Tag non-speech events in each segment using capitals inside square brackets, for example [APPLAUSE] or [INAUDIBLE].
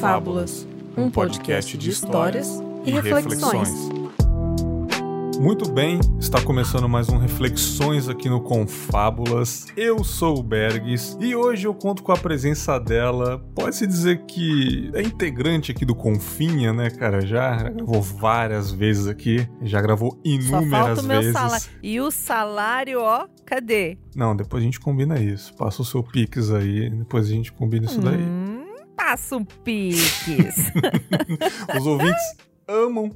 Confábulas, um podcast de histórias e reflexões. Muito bem, está começando mais um Reflexões aqui no Confábulas. Eu sou o Bergs e hoje eu conto com a presença dela. Pode-se dizer que é integrante aqui do Confinha, né, cara? Já gravou várias vezes aqui, já gravou Só inúmeras falta o meu vezes. salário. E o salário, ó, cadê? Não, depois a gente combina isso. Passa o seu Pix aí, depois a gente combina isso daí. Hum, passa um piques. [LAUGHS] Os ouvintes amam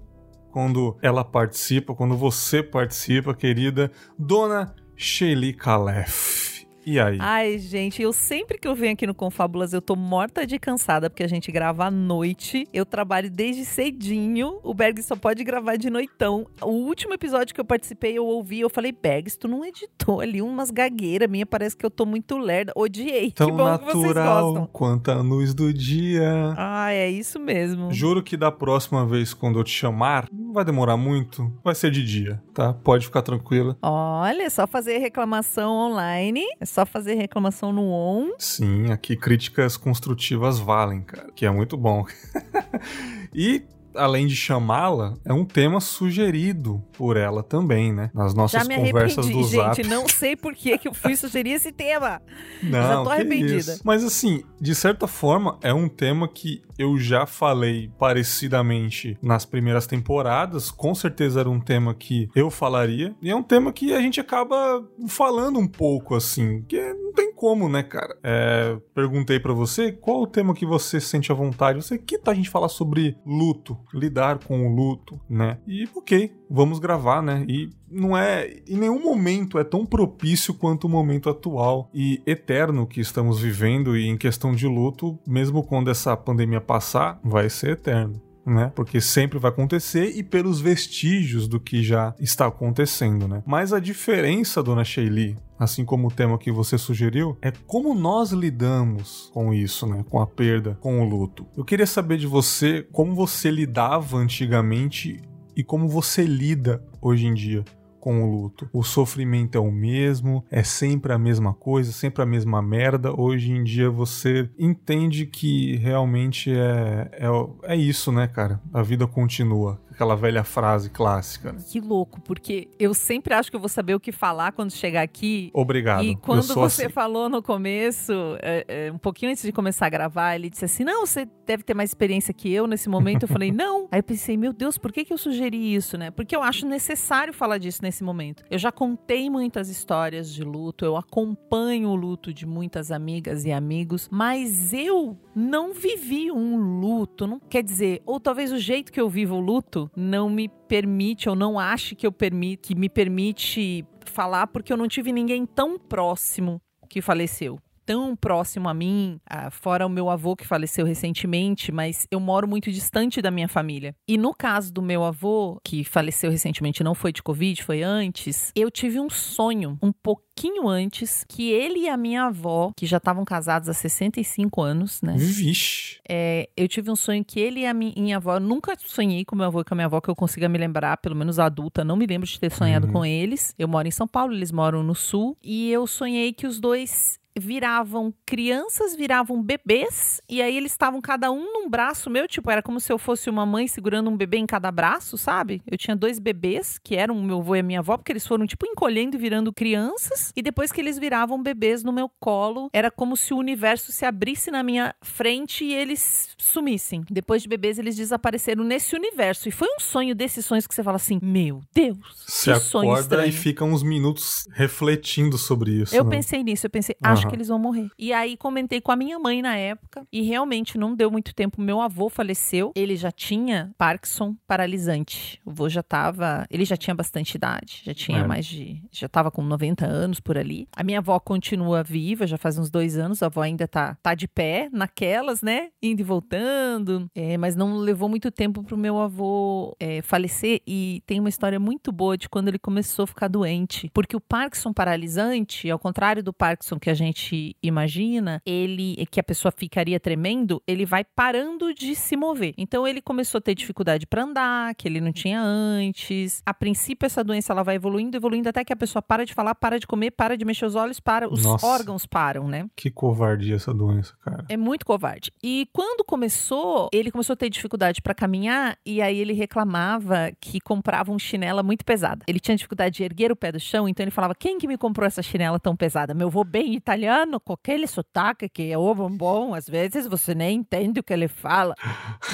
quando ela participa, quando você participa, querida Dona Shelly Calef. E aí? Ai, gente, eu sempre que eu venho aqui no Confábulas, eu tô morta de cansada, porque a gente grava à noite. Eu trabalho desde cedinho. O Berg só pode gravar de noitão. O último episódio que eu participei, eu ouvi, eu falei, Bergs, tu não editou ali umas gagueiras minha, parece que eu tô muito lerda. Odiei. Tão [LAUGHS] que bom que vocês natural gostam. quanto a luz do dia. Ah, é isso mesmo. Juro que da próxima vez, quando eu te chamar, não vai demorar muito, vai ser de dia, tá? Pode ficar tranquila. Olha, é só fazer reclamação online, é só fazer reclamação no on. Sim, aqui críticas construtivas valem, cara, que é muito bom. [LAUGHS] e além de chamá-la, é um tema sugerido por ela também, né? Nas nossas Já me conversas arrependi, do Zap. gente. Não sei por que eu fui sugerir esse tema. [LAUGHS] Não, Já tô que arrependida. isso. Mas assim, de certa forma, é um tema que eu já falei parecidamente nas primeiras temporadas. Com certeza era um tema que eu falaria. E é um tema que a gente acaba falando um pouco, assim. Que não tem como, né, cara? É, perguntei pra você qual o tema que você sente à vontade. Você que tal a gente falar sobre luto, lidar com o luto, né? E ok, vamos gravar, né? E não é. Em nenhum momento é tão propício quanto o momento atual e eterno que estamos vivendo. E em questão de luto, mesmo quando essa pandemia passar, vai ser eterno. Né? Porque sempre vai acontecer e pelos vestígios do que já está acontecendo, né? Mas a diferença, dona Sheili, assim como o tema que você sugeriu, é como nós lidamos com isso, né? Com a perda, com o luto. Eu queria saber de você como você lidava antigamente e como você lida hoje em dia com o luto. O sofrimento é o mesmo, é sempre a mesma coisa, sempre a mesma merda. Hoje em dia você entende que realmente é, é, é isso, né, cara? A vida continua. Aquela velha frase clássica. Né? Que louco, porque eu sempre acho que eu vou saber o que falar quando chegar aqui. Obrigado. E quando você assim. falou no começo, é, é, um pouquinho antes de começar a gravar, ele disse assim: Não, você deve ter mais experiência que eu nesse momento. Eu falei: [LAUGHS] Não. Aí eu pensei: Meu Deus, por que, que eu sugeri isso, né? Porque eu acho necessário falar disso nesse momento. Eu já contei muitas histórias de luto, eu acompanho o luto de muitas amigas e amigos, mas eu não vivi um luto. Não quer dizer, ou talvez o jeito que eu vivo o luto não me permite, ou não ache que eu permite, que me permite falar, porque eu não tive ninguém tão próximo que faleceu. Tão próximo a mim, ah, fora o meu avô que faleceu recentemente, mas eu moro muito distante da minha família. E no caso do meu avô, que faleceu recentemente, não foi de Covid, foi antes, eu tive um sonho um pouquinho antes que ele e a minha avó, que já estavam casados há 65 anos, né? Vixe. É, eu tive um sonho que ele e a mi- minha avó, nunca sonhei com meu avô e com a minha avó que eu consiga me lembrar, pelo menos adulta, não me lembro de ter sonhado Uhum. com eles. Eu moro em São Paulo, eles moram no sul, e eu sonhei que os dois viravam crianças, viravam bebês, e aí eles estavam cada um num braço meu, tipo, era como se eu fosse uma mãe segurando um bebê em cada braço, sabe? Eu tinha dois bebês, que eram o meu avô e a minha avó, porque eles foram, tipo, encolhendo e virando crianças, e depois que eles viravam bebês no meu colo, era como se o universo se abrisse na minha frente e eles sumissem. Depois de bebês, eles desapareceram nesse universo. E foi um sonho desses sonhos que você fala assim: Meu Deus, Você acorda estranho. e fica uns minutos refletindo sobre isso. Eu né? pensei nisso, eu pensei, acho Aham. que eles vão morrer. E aí comentei com a minha mãe na época, e realmente não deu muito tempo. Meu avô faleceu, ele já tinha Parkinson paralisante. O avô já tava, ele já tinha bastante idade, já tinha É. mais de, já tava com 90 anos por ali. A minha avó continua viva, já faz uns dois anos, a avó ainda tá, tá de pé, naquelas, né? Indo e voltando, É, mas não levou muito tempo pro meu avô é, falecer. E tem uma história muito boa de quando ele começou a ficar doente, porque o Parkinson paralisante, ao contrário do Parkinson que a gente gente imagina, ele que a pessoa ficaria tremendo, ele vai parando de se mover. Então ele começou a ter dificuldade para andar, que ele não tinha antes. A princípio essa doença ela vai evoluindo, evoluindo até que a pessoa para de falar, para de comer, para de mexer os olhos, para os Nossa, órgãos param, né? Que covardia essa doença, cara. É muito covarde. E quando começou, ele começou a ter dificuldade para caminhar e aí ele reclamava que comprava um chinela muito pesada. Ele tinha dificuldade de erguer o pé do chão, então ele falava: "Quem que me comprou essa chinela tão pesada? Meu avô bem italiano, com aquele sotaque que é ovo bom, às vezes você nem entende o que ele fala".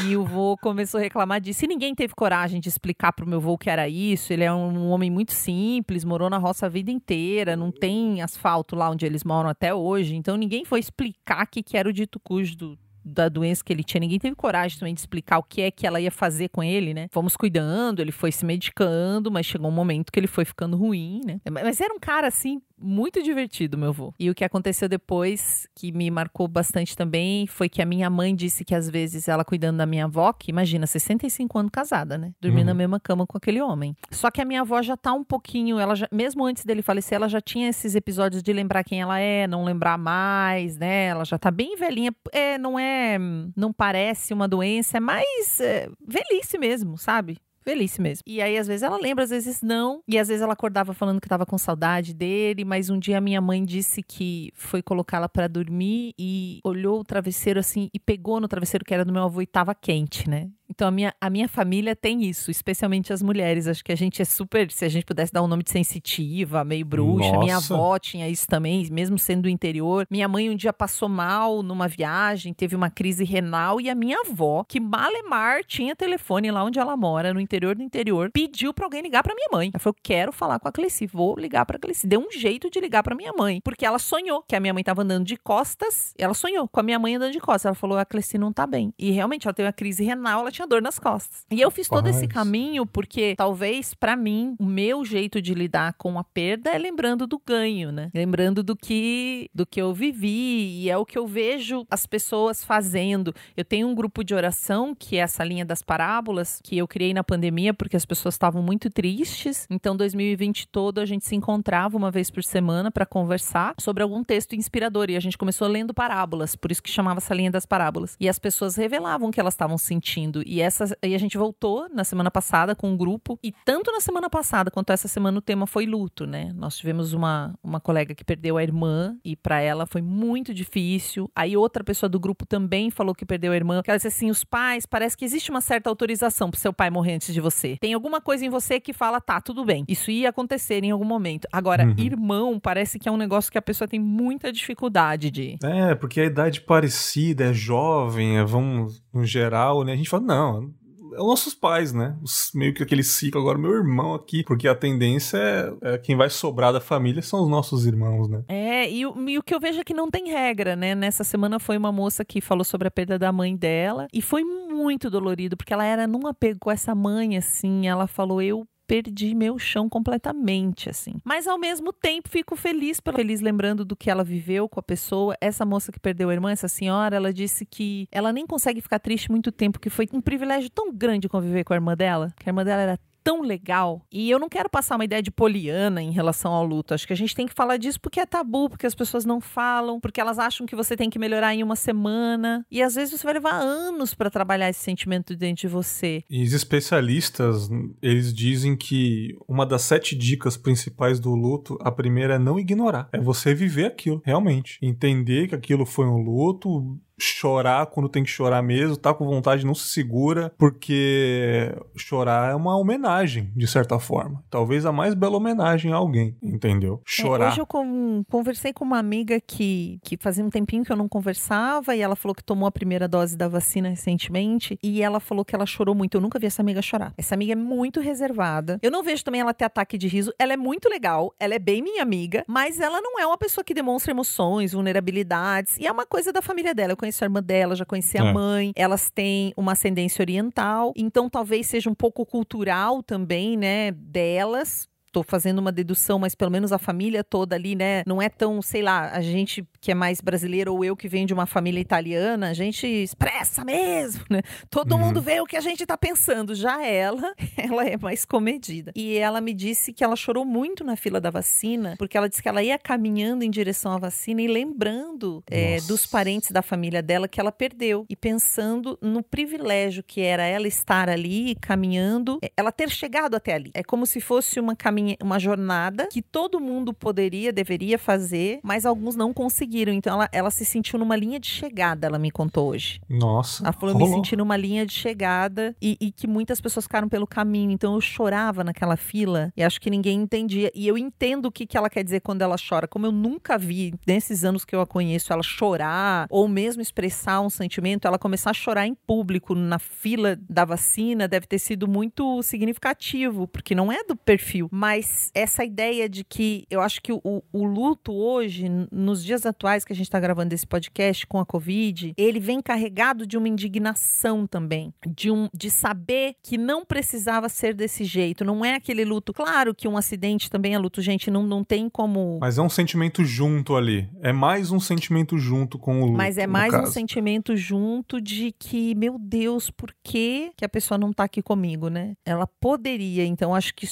E o vô começou a reclamar disso. E ninguém teve coragem de explicar pro meu avô o que era isso. Ele é um homem muito simples, morou na roça a vida inteira, não tem asfalto lá onde eles moram até hoje. Então ninguém foi explicar o que, que era o dito cujo do, da doença que ele tinha, ninguém teve coragem também de explicar o que é que ela ia fazer com ele, né? Fomos cuidando, ele foi se medicando, mas chegou um momento que ele foi ficando ruim, né? Mas era um cara assim muito divertido, meu avô. E o que aconteceu depois, que me marcou bastante também, foi que a minha mãe disse que às vezes ela cuidando da minha avó, que imagina, 65 anos casada, né? Dormindo uhum. na mesma cama com aquele homem. Só que a minha avó já tá um pouquinho, ela já, mesmo antes dele falecer, ela já tinha esses episódios de lembrar quem ela é, não lembrar mais, né? Ela já tá bem velhinha. É, não é, não parece uma doença, é mais é, velhice mesmo, sabe? Velhice mesmo. E aí, às vezes, ela lembra, às vezes não. E às vezes ela acordava falando que tava com saudade dele. Mas um dia minha mãe disse que foi colocá-la para dormir e olhou o travesseiro assim e pegou no travesseiro que era do meu avô e tava quente, né? Então a minha, a minha família tem isso, especialmente as mulheres. Acho que a gente é super, se a gente pudesse dar um nome de sensitiva, meio bruxa. Nossa. Minha avó tinha isso também, mesmo sendo do interior. Minha mãe um dia passou mal numa viagem, teve uma crise renal e a minha avó, que malemar tinha telefone lá onde ela mora, no interior do interior, pediu para alguém ligar para minha mãe. Ela falou: "Quero falar com a Cleci, vou ligar para a Cleci". Deu um jeito de ligar para minha mãe, porque ela sonhou que a minha mãe estava andando de costas. Ela sonhou com a minha mãe andando de costas. Ela falou: "A Cleci não tá bem". E realmente ela teve uma crise renal, ela tinha dor nas costas. E eu fiz todo esse caminho porque talvez para mim o meu jeito de lidar com a perda é lembrando do ganho, né? Lembrando do que do que eu vivi e é o que eu vejo as pessoas fazendo. Eu tenho um grupo de oração que é essa linha das parábolas que eu criei na pandemia porque as pessoas estavam muito tristes. Então 2020 todo a gente se encontrava uma vez por semana para conversar sobre algum texto inspirador e a gente começou lendo parábolas, por isso que chamava essa linha das parábolas. E as pessoas revelavam o que elas estavam sentindo e essa e a gente voltou na semana passada com um grupo. E tanto na semana passada quanto essa semana o tema foi luto, né? Nós tivemos uma, uma colega que perdeu a irmã e para ela foi muito difícil. Aí outra pessoa do grupo também falou que perdeu a irmã. Que ela disse assim: os pais, parece que existe uma certa autorização pro seu pai morrer antes de você. Tem alguma coisa em você que fala, tá, tudo bem. Isso ia acontecer em algum momento. Agora, uhum. irmão, parece que é um negócio que a pessoa tem muita dificuldade de. É, porque a idade parecida, é jovem, é, vamos, no geral, né? A gente fala, não, é os nossos pais, né? Os, meio que aquele ciclo, agora meu irmão aqui, porque a tendência é, é, quem vai sobrar da família são os nossos irmãos, né? É, e, e, o que eu vejo é que não tem regra, né? Nessa semana foi uma moça que falou sobre a perda da mãe dela e foi muito dolorido, porque ela era num apego com essa mãe, assim, ela falou, eu perdi meu chão completamente, assim. Mas ao mesmo tempo fico feliz, feliz lembrando do que ela viveu com a pessoa. Essa moça que perdeu a irmã, essa senhora, ela disse que ela nem consegue ficar triste muito tempo, que foi um privilégio tão grande conviver com a irmã dela, que a irmã dela era tão legal. E eu não quero passar uma ideia de poliana em relação ao luto. Acho que a gente tem que falar disso porque é tabu, porque as pessoas não falam, porque elas acham que você tem que melhorar em uma semana. E às vezes você vai levar anos para trabalhar esse sentimento dentro de você. E os especialistas, eles dizem que uma das sete dicas principais do luto, a primeira é não ignorar. É você viver aquilo, realmente. Entender que aquilo foi um luto, chorar quando tem que chorar mesmo, tá com vontade, não se segura, porque chorar é uma homenagem, de certa forma. Talvez a mais bela homenagem a alguém, entendeu? Chorar. É, hoje eu com, conversei com uma amiga que, que fazia um tempinho que eu não conversava e ela falou que tomou a primeira dose da vacina recentemente e ela falou que ela chorou muito. Eu nunca vi essa amiga chorar. Essa amiga é muito reservada. Eu não vejo também ela ter ataque de riso. Ela é muito legal, ela é bem minha amiga, mas ela não é uma pessoa que demonstra emoções, vulnerabilidades e é uma coisa da família dela. Eu conheço a irmã dela, já conheci é. a mãe, elas têm uma ascendência oriental, então talvez seja um pouco cultural também, né, delas tô fazendo uma dedução, mas pelo menos a família toda ali, né? Não é tão, sei lá, a gente que é mais brasileiro ou eu que venho de uma família italiana, a gente expressa mesmo, né? Todo uhum. mundo vê o que a gente tá pensando. Já ela, [LAUGHS] ela é mais comedida. E ela me disse que ela chorou muito na fila da vacina, porque ela disse que ela ia caminhando em direção à vacina e lembrando é, dos parentes da família dela que ela perdeu e pensando no privilégio que era ela estar ali caminhando, é, ela ter chegado até ali. É como se fosse uma uma jornada que todo mundo poderia, deveria fazer, mas alguns não conseguiram. Então ela, ela se sentiu numa linha de chegada, ela me contou hoje. Nossa. Ela falou, rolou. me senti numa linha de chegada e, e que muitas pessoas ficaram pelo caminho. Então eu chorava naquela fila e acho que ninguém entendia. E eu entendo o que, que ela quer dizer quando ela chora. Como eu nunca vi, nesses anos que eu a conheço, ela chorar ou mesmo expressar um sentimento, ela começar a chorar em público na fila da vacina deve ter sido muito significativo, porque não é do perfil. Mas essa ideia de que eu acho que o, o luto hoje, nos dias atuais que a gente está gravando esse podcast com a Covid, ele vem carregado de uma indignação também, de, um, de saber que não precisava ser desse jeito. Não é aquele luto. Claro que um acidente também é luto, gente, não, não tem como. Mas é um sentimento junto ali. É mais um sentimento junto com o luto. Mas é mais um sentimento junto de que, meu Deus, por que, que a pessoa não tá aqui comigo, né? Ela poderia. Então, acho que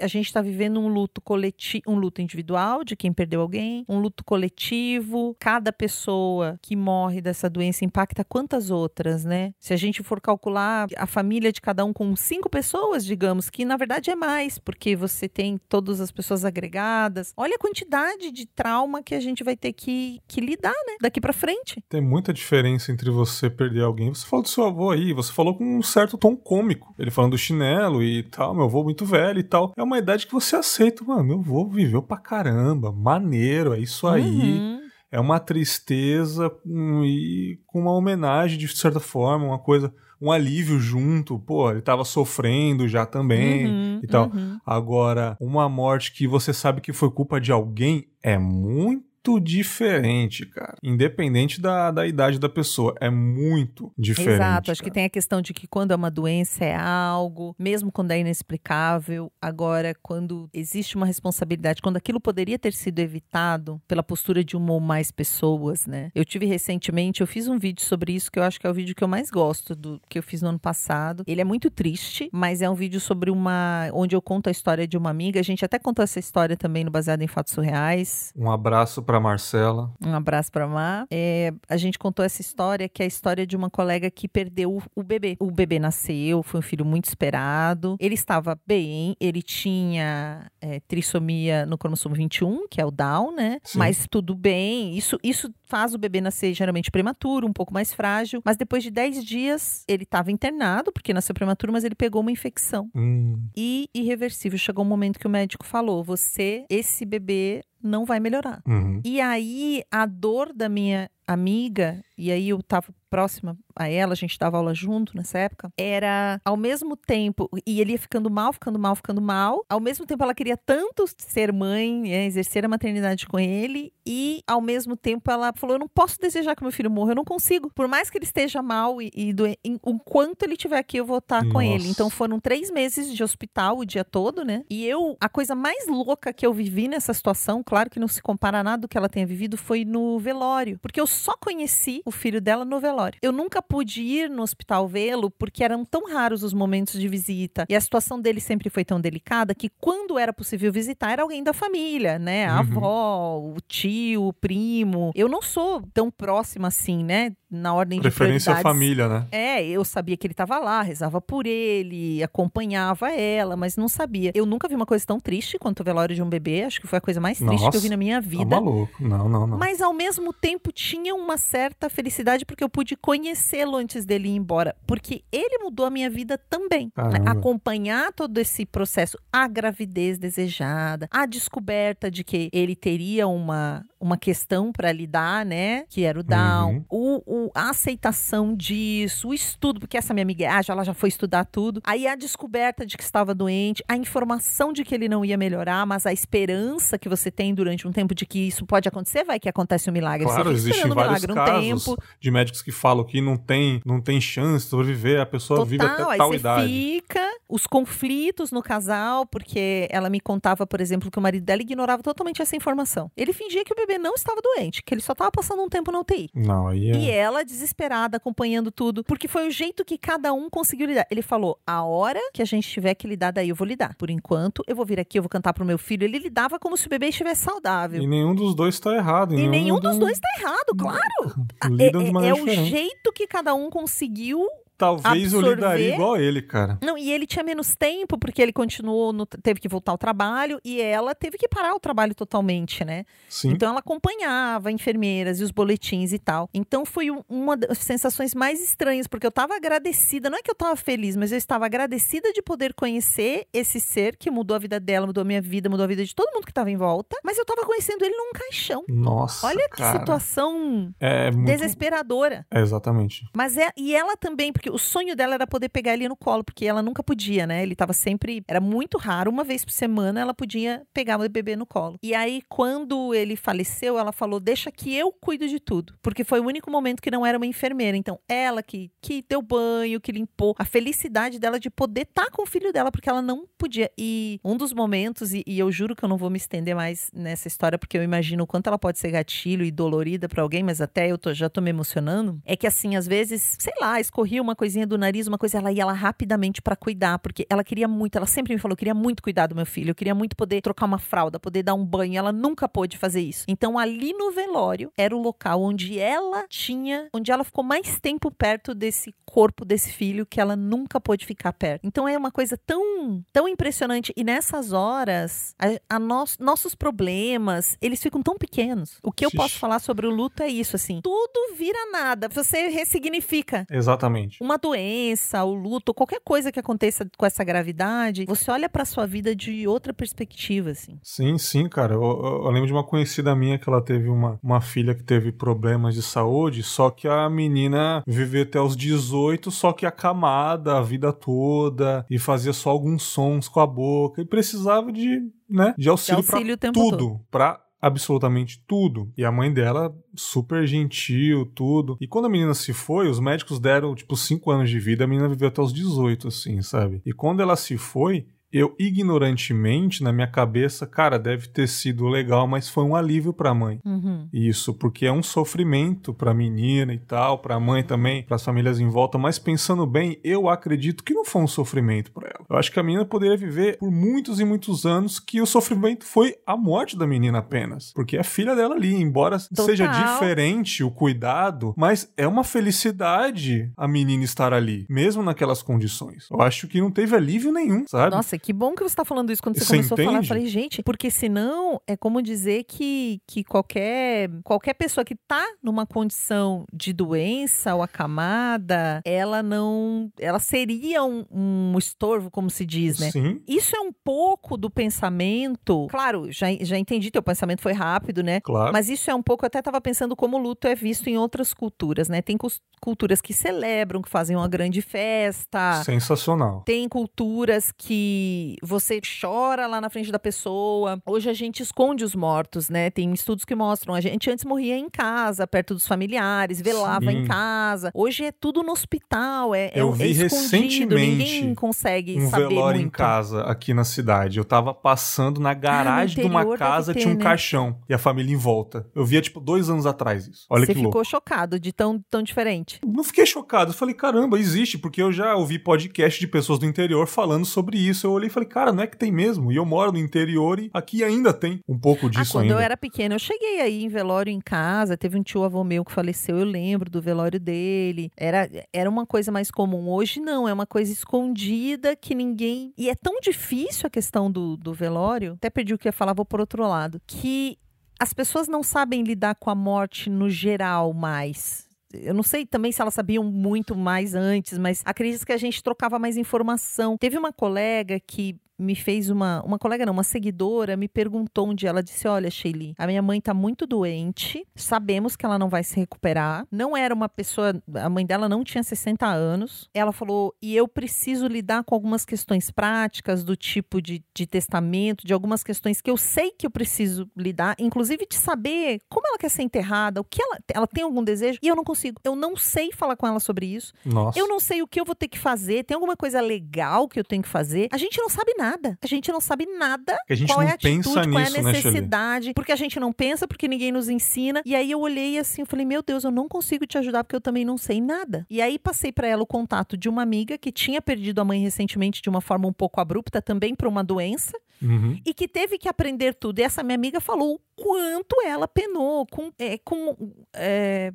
a gente está vivendo um luto coletivo, um luto individual de quem perdeu alguém, um luto coletivo. Cada pessoa que morre dessa doença impacta quantas outras, né? Se a gente for calcular a família de cada um com cinco pessoas, digamos, que na verdade é mais, porque você tem todas as pessoas agregadas. Olha a quantidade de trauma que a gente vai ter que, que lidar, né? Daqui para frente. Tem muita diferença entre você perder alguém. Você falou do seu avô aí, você falou com um certo tom cômico. Ele falando do chinelo e tal, meu avô muito velho e tal. É uma idade que você aceita, mano, meu avô viveu pra caramba, maneiro, é isso aí. Uhum. É uma tristeza um, e com uma homenagem de certa forma, uma coisa, um alívio junto. Pô, ele tava sofrendo já também uhum, e tal. Uhum. Agora, uma morte que você sabe que foi culpa de alguém é muito muito diferente, cara. Independente da, da idade da pessoa. É muito diferente. Exato. Acho cara. que tem a questão de que quando é uma doença é algo, mesmo quando é inexplicável. Agora, quando existe uma responsabilidade, quando aquilo poderia ter sido evitado pela postura de uma ou mais pessoas, né? Eu tive recentemente, eu fiz um vídeo sobre isso que eu acho que é o vídeo que eu mais gosto do que eu fiz no ano passado. Ele é muito triste, mas é um vídeo sobre uma. onde eu conto a história de uma amiga. A gente até contou essa história também no Baseado em Fatos Surreais. Um abraço para Marcela. Um abraço para Mar. É, a gente contou essa história, que é a história de uma colega que perdeu o bebê. O bebê nasceu, foi um filho muito esperado. Ele estava bem, ele tinha é, trissomia no cromossomo 21, que é o Down, né? Sim. Mas tudo bem. Isso, isso faz o bebê nascer geralmente prematuro, um pouco mais frágil. Mas depois de 10 dias, ele estava internado, porque nasceu prematuro, mas ele pegou uma infecção. Hum. E irreversível. Chegou um momento que o médico falou: você, esse bebê não vai melhorar. Uhum. E aí a dor da minha amiga, e aí eu tava próxima a ela, a gente dava aula junto nessa época, era ao mesmo tempo, e ele ia ficando mal, ficando mal, ficando mal, ao mesmo tempo ela queria tanto ser mãe, é, exercer a maternidade com ele, e ao mesmo tempo ela falou: Eu não posso desejar que meu filho morra, eu não consigo. Por mais que ele esteja mal e, e doente, enquanto ele estiver aqui, eu vou estar Nossa. com ele. Então foram três meses de hospital o dia todo, né? E eu, a coisa mais louca que eu vivi nessa situação, claro que não se compara a nada do que ela tenha vivido, foi no velório. Porque eu só conheci o filho dela no velório. Eu nunca pude ir no hospital vê-lo porque eram tão raros os momentos de visita. E a situação dele sempre foi tão delicada que quando era possível visitar era alguém da família, né? A uhum. avó, o tio, o primo. Eu não sou tão próxima assim, né? Na ordem Preferência de prioridades. família, né? É, eu sabia que ele estava lá, rezava por ele, acompanhava ela, mas não sabia. Eu nunca vi uma coisa tão triste quanto o velório de um bebê. Acho que foi a coisa mais triste Nossa, que eu vi na minha tá vida. Tá maluco. Não, não, não. Mas ao mesmo tempo tinha uma certa felicidade porque eu pude conhecê-lo antes dele ir embora, porque ele mudou a minha vida também. Né? Acompanhar todo esse processo, a gravidez desejada, a descoberta de que ele teria uma, uma questão para lidar, né? Que era o Down, uhum. o, o, a aceitação disso, o estudo, porque essa minha amiga, ah, ela já foi estudar tudo. Aí a descoberta de que estava doente, a informação de que ele não ia melhorar, mas a esperança que você tem durante um tempo de que isso pode acontecer, vai que acontece um milagre. Claro, existe do milagre, um casos tempo. de médicos que falam que não tem, não tem chance de sobreviver, a pessoa Total, vive até aí tal você idade. fica, os conflitos no casal, porque ela me contava, por exemplo, que o marido dela ignorava totalmente essa informação. Ele fingia que o bebê não estava doente, que ele só estava passando um tempo na UTI. Não, aí é. E ela desesperada, acompanhando tudo, porque foi o jeito que cada um conseguiu lidar. Ele falou: a hora que a gente tiver que lidar, daí eu vou lidar. Por enquanto, eu vou vir aqui, eu vou cantar pro meu filho. Ele lidava como se o bebê estivesse saudável. E nenhum dos dois tá errado. E nenhum dos dois tá errado, claro. [LAUGHS] é, é- é o jeito que cada um conseguiu Talvez eu absorver- lidaria igual ele, cara. Não, e ele tinha menos tempo, porque ele continuou, no- teve que voltar ao trabalho, e ela teve que parar o trabalho totalmente, né? Sim. Então ela acompanhava enfermeiras e os boletins e tal. Então foi um- uma das sensações mais estranhas, porque eu tava agradecida, não é que eu tava feliz, mas eu estava agradecida de poder conhecer esse ser que mudou a vida dela, mudou a minha vida, mudou a vida de todo mundo que tava em volta, mas eu tava conhecendo ele num caixão. Nossa. Olha que cara. situação É muito. desesperadora. É, exatamente. Mas é, e ela também, porque o sonho dela era poder pegar ele no colo, porque ela nunca podia, né? Ele tava sempre, era muito raro, uma vez por semana ela podia pegar o bebê no colo. E aí quando ele faleceu, ela falou: "Deixa que eu cuido de tudo", porque foi o único momento que não era uma enfermeira. Então, ela que que deu banho, que limpou, a felicidade dela de poder estar com o filho dela, porque ela não podia. E um dos momentos e, e eu juro que eu não vou me estender mais nessa história, porque eu imagino o quanto ela pode ser gatilho e dolorida pra alguém, mas até eu tô, já tô me emocionando. É que assim, às vezes, sei lá, escorria uma coisinha do nariz, uma coisa, ela ia lá rapidamente pra cuidar, porque ela queria muito, ela sempre me falou, queria muito cuidar do meu filho, eu queria muito poder trocar uma fralda, poder dar um banho, ela nunca pôde fazer isso. Então ali no velório era o local onde ela tinha, onde ela ficou mais tempo perto desse corpo desse filho que ela nunca pôde ficar perto. Então é uma coisa tão, tão impressionante e nessas horas a, a nós- nossos problemas, eles ficam tão pequenos. O que eu posso falar sobre o luto é isso assim, tudo vira nada, você ressignifica Exatamente. uma doença, o luto, qualquer coisa que aconteça com essa gravidade, você olha pra sua vida de outra perspectiva, assim. Sim, sim, cara. Eu, eu- eu lembro de uma conhecida minha que ela teve uma, uma filha que teve problemas de saúde, só que a menina viveu até os 18, só que acamada a vida toda e fazia só alguns sons com a boca e precisava de, né, de auxílio, pra auxílio tempo tudo, pra absolutamente tudo. E a mãe dela super gentil, tudo. E quando a menina se foi, os médicos deram tipo 5 anos de vida, a menina viveu até os 18 assim, sabe? E quando ela se foi, eu ignorantemente na minha cabeça, cara, deve ter sido legal, mas foi um alívio pra mãe. Uhum. Isso, porque é um sofrimento pra menina e tal, pra mãe também, pras famílias em volta, mas pensando bem, eu acredito que não foi um sofrimento pra ela. Eu acho que a menina poderia viver por muitos e muitos anos que o sofrimento foi a morte da menina apenas, porque é a filha dela ali, embora seja Total. diferente o cuidado, mas é uma felicidade a menina estar ali, mesmo naquelas condições. Eu acho que não teve alívio nenhum, sabe? Nossa, que bom que você tá falando isso quando você, Você começou a falar. Eu entende? falei, gente, porque senão é como dizer que, que qualquer, qualquer pessoa que tá numa condição de doença ou acamada, ela não. Ela seria um, um estorvo, como se diz, né? Sim, Isso é um pouco do pensamento. Claro, já, já entendi, teu pensamento foi rápido, né? claro. Mas isso é um pouco, eu até estava pensando como o luto é visto em outras culturas, né? Tem culturas que celebram, que fazem uma grande festa. Sensacional. Tem culturas que você chora lá na frente da pessoa. Hoje a gente esconde os mortos, né? Tem estudos que mostram. A gente antes morria em casa, perto dos familiares, velava Sim. em casa. Hoje é tudo no hospital, é, é, Eu é vi escondido. Ninguém consegue um saber velório muito. em casa aqui na cidade. Eu tava passando na garagem de uma casa, ter, tinha um né? caixão e a família em volta. Eu via, tipo, dois anos atrás isso. Olha Você que ficou louco. chocado de tão, tão diferente. Não fiquei chocado. Eu falei, caramba, existe, porque eu já ouvi podcast de pessoas do interior falando sobre isso. Eu olhei e falei, cara, não é que tem mesmo. E eu moro no interior e aqui ainda tem um pouco Ah, disso quando ainda. eu era pequena, eu cheguei aí em velório em casa, teve um tio avô meu que faleceu, eu lembro do velório dele. Era, era uma coisa mais comum. Hoje não, é uma coisa escondida que ninguém. E é tão difícil a questão do, do velório, até perdi o que ia falar, vou por outro lado, que as pessoas não sabem lidar com a morte no geral mais. Eu não sei também se elas sabiam muito mais antes, mas acredito que a gente trocava mais informação. Teve uma colega que me fez uma, uma colega, não, uma seguidora, me perguntou um dia, ela disse, olha, Shelly, a minha mãe tá muito doente, sabemos que ela não vai se recuperar, não era uma pessoa, a mãe dela não tinha 60 anos, ela falou, e eu preciso lidar com algumas questões práticas, do tipo de, de testamento, de algumas questões que eu sei que eu preciso lidar, inclusive de saber como ela quer ser enterrada, o que ela, ela tem algum desejo, e eu não consigo, eu não sei falar com ela sobre isso, Nossa. eu não sei o que eu vou ter que fazer, tem alguma coisa legal que eu tenho que fazer, a gente não sabe nada, a gente não sabe nada, a gente qual é não a atitude, pensa qual é a nisso, né, Shelley? necessidade, porque a gente não pensa, porque ninguém nos ensina. E aí eu olhei assim, eu falei, meu Deus, eu não consigo te ajudar porque eu também não sei nada. E aí passei para ela o contato de uma amiga que tinha perdido a mãe recentemente de uma forma um pouco abrupta, também por uma doença, Uhum. e que teve que aprender tudo. E essa minha amiga falou o quanto ela penou com, é, com é,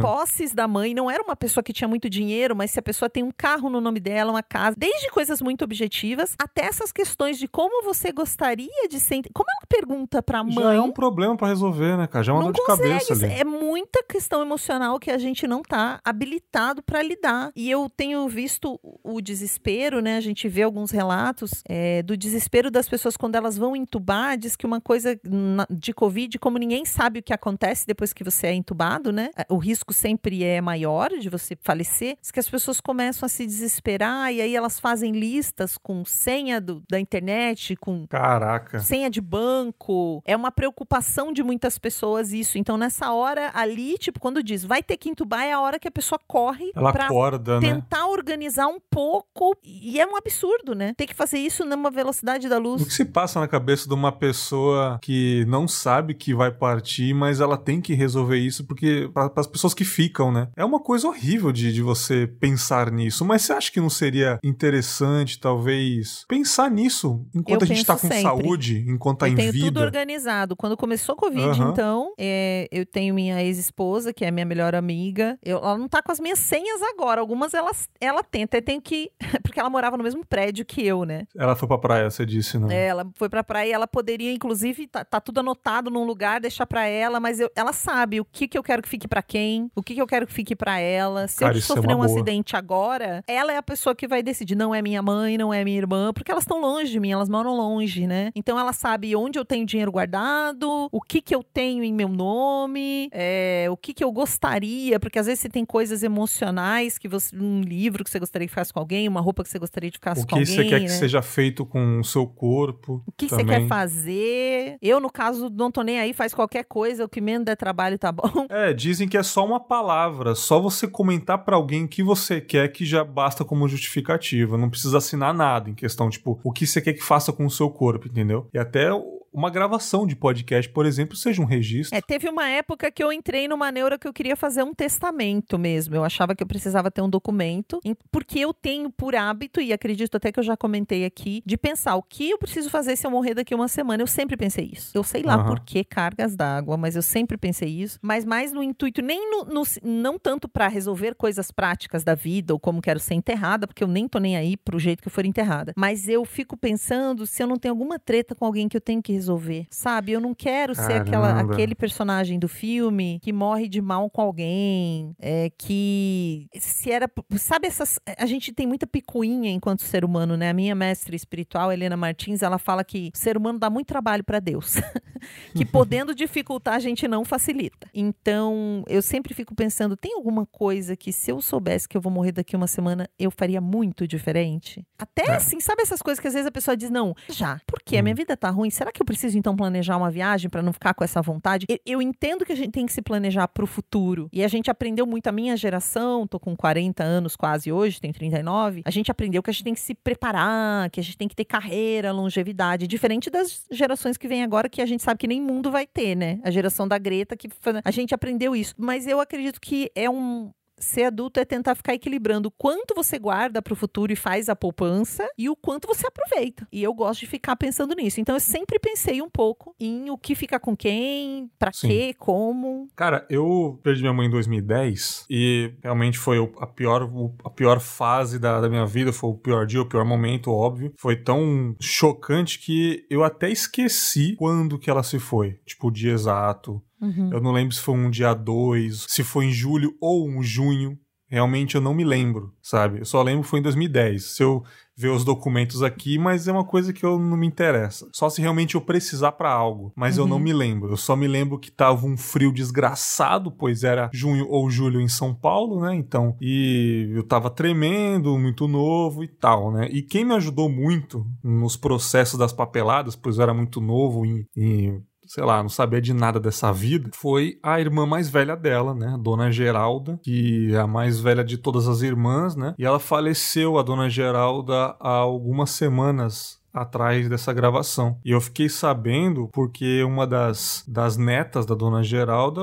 posses da mãe. Não era uma pessoa que tinha muito dinheiro, mas se a pessoa tem um carro no nome dela, uma casa, desde coisas muito objetivas até essas questões de como você gostaria de ser. Como ela pergunta pra mãe. Já é um problema pra resolver, né, cara? Já é uma dor de cabeça ali. É muita questão emocional que a gente não tá habilitado pra lidar. E eu tenho visto o desespero, né? A gente vê alguns relatos é, do desespero das pessoas quando elas vão entubar. Diz que uma coisa de Covid, como ninguém sabe o que acontece depois que você é entubado, né? O risco sempre é maior de você falecer. Diz que as pessoas começam a se desesperar e aí elas fazem listas com senha do- da internet, com Caraca. senha de banco. É uma preocupação de muitas pessoas isso. Então, nessa hora ali, tipo, quando diz vai ter que entubar, é a hora que a pessoa corre Ela pra acorda, né? tentar organizar um pouco. E é um absurdo, né? Ter que fazer isso numa velocidade da luz. Que se passa na cabeça de uma pessoa que não sabe que vai partir, mas ela tem que resolver isso porque para as pessoas que ficam, né? É uma coisa horrível de, de você pensar nisso. Mas você acha que não seria interessante, talvez, pensar nisso enquanto Eu a gente tá penso com sempre. saúde, enquanto tá eu em tenho vida? tudo organizado. Quando começou a Covid, Aham. então, é, eu tenho minha ex-esposa, que é minha melhor amiga. Eu- ela não tá com as minhas senhas agora. Algumas ela, ela tenta. Eu tenho que. [LAUGHS] Porque ela morava no mesmo prédio que eu, né? Ela foi pra praia, você disse, né? É, ela foi pra praia e ela poderia, inclusive, tá, tá tudo anotado num lugar, deixar pra ela, mas eu- ela sabe o que que eu quero que fique pra quem, o que que eu quero que fique pra ela. Se Cara, eu é sofrer uma um boa. acidente agora, ela é a pessoa que vai decidir. Não é minha mãe, não é minha irmã, porque elas estão longe de mim, elas moram longe, né? Então ela sabe onde eu tenho dinheiro guardado, o que que eu tenho em meu nome, é, o que que eu gostaria, porque às vezes você tem coisas emocionais que você, um livro que você gostaria que ficasse com alguém, uma roupa que você gostaria de ficar O com que alguém, você quer né? que seja feito com o seu corpo. O que você quer fazer? Eu, no caso, não tô nem aí, faz qualquer coisa, o que menos der trabalho tá bom. [LAUGHS] É, dizem que é só uma palavra, só você comentar pra alguém que você quer que já basta como justificativa. Não precisa assinar nada em questão, tipo, o que você quer que faça com o seu corpo, entendeu? E até uma gravação de podcast, por exemplo, seja um registro. É, teve uma época que eu entrei numa neura que eu queria fazer um testamento mesmo. Eu achava que eu precisava ter um documento, porque eu tenho por hábito, e acredito até que eu já comentei aqui, de pensar o que eu preciso fazer se eu morrer daqui uma semana. Eu sempre pensei isso. Eu sei lá Aham. por que cargas d'água, mas eu sempre pensei isso. Mas mais no intuito, nem no, no- não tanto para resolver coisas práticas da vida ou como quero ser enterrada, porque eu nem tô nem aí pro jeito que eu for enterrada. Mas eu fico pensando se eu não tenho alguma treta com alguém que eu tenho que resolver. Sabe? Eu não quero ser aquela, aquele personagem do filme que morre de mal com alguém, é, que se era, sabe essas, a gente tem muita picuinha enquanto ser humano, né? A minha mestre espiritual, Helena Martins, ela fala que o ser humano dá muito trabalho para Deus, [LAUGHS] que podendo dificultar a gente não facilita. Então, eu sempre fico pensando, tem alguma coisa que se eu soubesse que eu vou morrer daqui uma semana, eu faria muito diferente? Até É. assim, sabe essas coisas que às vezes a pessoa diz, não, já, porque a minha vida tá ruim, será que eu preciso então planejar uma viagem para não ficar com essa vontade? Eu, entendo que a gente tem que se planejar pro futuro. E a gente aprendeu muito, a minha geração, tô com 40 anos quase hoje, tenho 39, a gente aprendeu que a gente tem que se preparar, que a gente tem que ter carreira, longevidade, diferente das gerações que vêm agora, que a gente sabe que nem mundo vai ter, né? A geração da Greta, que a gente aprendeu isso. Mas eu acredito que é um. Ser adulto é tentar ficar equilibrando o quanto você guarda pro futuro e faz a poupança e o quanto você aproveita. E eu gosto de ficar pensando nisso. Então eu sempre pensei um pouco em o que fica com quem, pra Sim. quê, como. Cara, eu perdi minha mãe em 2010 e realmente foi o- a pior, o- a pior fase da, da minha vida, foi o pior dia, o pior momento, óbvio. Foi tão chocante que eu até esqueci quando que ela se foi. Tipo, o dia exato. Uhum. Eu não lembro se foi um dia 2, se foi em julho ou um junho. Realmente eu não me lembro, sabe? Eu só lembro que foi em 2010. Se eu ver os documentos aqui, mas é uma coisa que eu não me interessa. Só se realmente eu precisar para algo, mas uhum. eu não uhum. me lembro. Eu só me lembro que tava um frio desgraçado, pois era junho ou julho em São Paulo, né? Então, e eu tava tremendo, muito novo e tal, né? E quem me ajudou muito nos processos das papeladas, pois eu era muito novo em, em sei lá, não sabia de nada dessa vida, foi a irmã mais velha dela, né? Dona Geralda, que é a mais velha de todas as irmãs, né? E ela faleceu, a dona Geralda, há algumas semanas atrás dessa gravação. E eu fiquei sabendo porque uma das, das netas da dona Geralda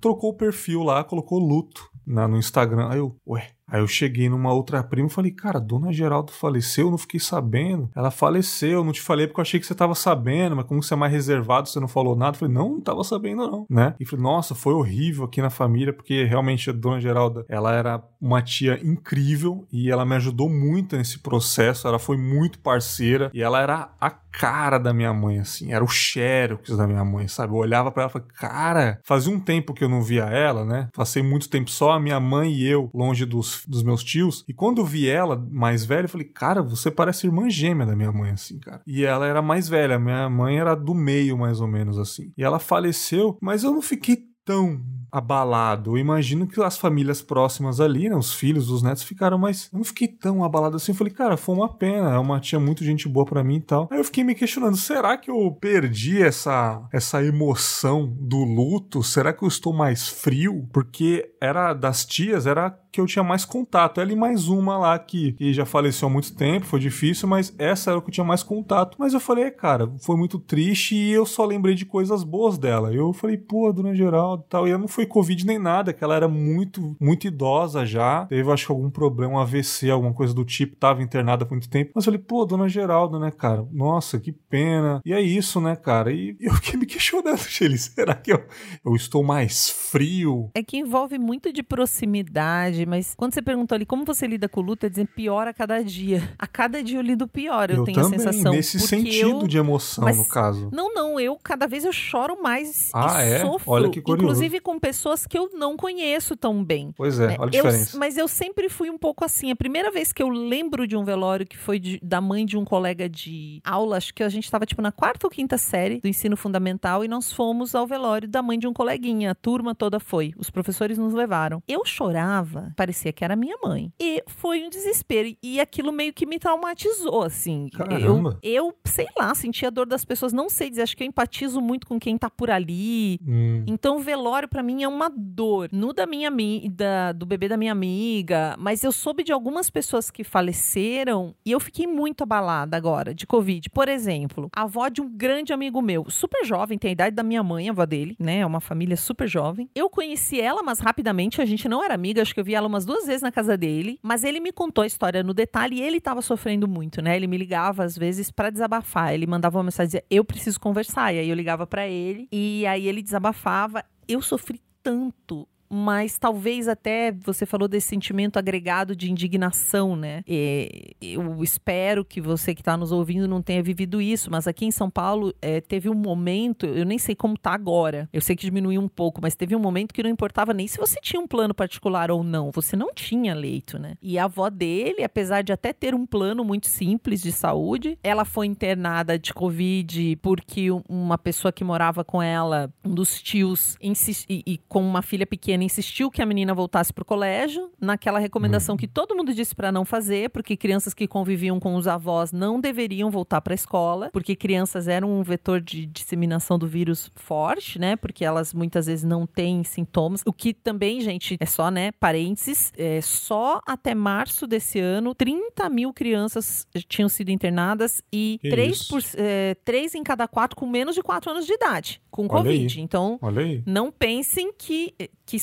trocou o perfil lá, colocou luto na, no Instagram. Aí eu, ué, Aí eu cheguei numa outra prima e falei, cara, Dona Geraldo faleceu, eu não fiquei sabendo. Ela faleceu, não te falei porque eu achei que você tava sabendo, mas como você é mais reservado, você não falou nada. Eu falei, não, não tava sabendo não, né? E falei, nossa, foi horrível aqui na família, porque realmente a Dona Geralda, ela era uma tia incrível e ela me ajudou muito nesse processo, ela foi muito parceira e ela era a cara da minha mãe, assim, era o xerox da minha mãe, sabe? Eu olhava para ela e falei, cara, fazia um tempo que eu não via ela, né? Passei muito tempo só a minha mãe e eu, longe dos dos meus tios. E quando eu vi ela mais velha, eu falei, cara, você parece irmã gêmea da minha mãe, assim, cara. E ela era mais velha, minha mãe era do meio, mais ou menos, assim. E ela faleceu, mas eu não fiquei tão abalado. Eu imagino que as famílias próximas ali, né, os filhos, os netos, ficaram mais. Eu não fiquei tão abalado assim. Eu falei, cara, foi uma pena. É uma tia muito gente boa para mim e tal. Aí eu fiquei me questionando: será que eu perdi essa, essa emoção do luto? Será que eu estou mais frio? Porque era das tias, era que eu tinha mais contato. Ela e mais uma lá que, que já faleceu há muito tempo, foi difícil, mas essa era o que eu tinha mais contato. Mas eu falei, cara, foi muito triste e eu só lembrei de coisas boas dela. Eu falei, pô, dona Geraldo e tal. E ela não foi Covid nem nada, que ela era muito, muito idosa já. Teve, acho que, algum problema, um AVC, alguma coisa do tipo, tava internada por muito tempo. Mas eu falei, pô, dona Geraldo, né, cara? Nossa, que pena. E é isso, né, cara? E [LAUGHS] eu fiquei me questionando, Shelly, será que eu, eu estou mais frio? É que envolve muito de proximidade mas quando você perguntou ali como você lida com o luto, é dizendo pior a cada dia. A cada dia eu lido pior, eu, eu tenho também, a sensação. Nesse sentido eu... de emoção, mas, no caso. Não, não, eu cada vez eu choro mais ah, e é? sofro. Olha que curioso. Inclusive com pessoas que eu não conheço tão bem. Pois é, olha a diferença. Eu, mas eu sempre fui um pouco assim. A primeira vez que eu lembro de um velório que foi de, da mãe de um colega de aula, acho que a gente estava tipo na quarta ou quinta série do ensino fundamental e nós fomos ao velório da mãe de um coleguinha. A turma toda foi. Os professores nos levaram. Eu chorava, parecia que era minha mãe. E foi um desespero. E aquilo meio que me traumatizou, assim. Caramba. Eu, eu sei lá, senti a dor das pessoas. Não sei dizer, acho que eu empatizo muito com quem tá por ali. Hum. Então, o velório para mim é uma dor. No da minha da, do bebê da minha amiga. Mas eu soube de algumas pessoas que faleceram e eu fiquei muito abalada agora de Covid. Por exemplo, a avó de um grande amigo meu, super jovem, tem a idade da minha mãe, a avó dele, né? É uma família super jovem. Eu conheci ela, mas rapidamente a gente não era amiga. Acho que eu vi ela umas duas vezes na casa dele, mas ele me contou a história no detalhe e ele estava sofrendo muito, né? Ele me ligava às vezes para desabafar. Ele mandava uma mensagem dizia, eu preciso conversar. E aí eu ligava para ele e aí ele desabafava. Eu sofri tanto mas talvez até você falou desse sentimento agregado de indignação, né? E eu espero que você que está nos ouvindo não tenha vivido isso, mas aqui em São Paulo é, teve um momento, eu nem sei como tá agora, eu sei que diminuiu um pouco, mas teve um momento que não importava nem se você tinha um plano particular ou não, você não tinha leito, né? E a avó dele, apesar de até ter um plano muito simples de saúde, ela foi internada de Covid porque uma pessoa que morava com ela, um dos tios, e, e com uma filha pequena, insistiu que a menina voltasse para o colégio, naquela recomendação hum. que todo mundo disse para não fazer, porque crianças que conviviam com os avós não deveriam voltar para a escola, porque crianças eram um vetor de disseminação do vírus forte, né? Porque elas muitas vezes não têm sintomas. O que também, gente, é só, né? Parênteses, é, só até março desse ano, 30 mil crianças tinham sido internadas e 3, por, é, 3 em cada 4 com menos de 4 anos de idade, com Olha Covid. Aí. Então, aí. não pensem que, que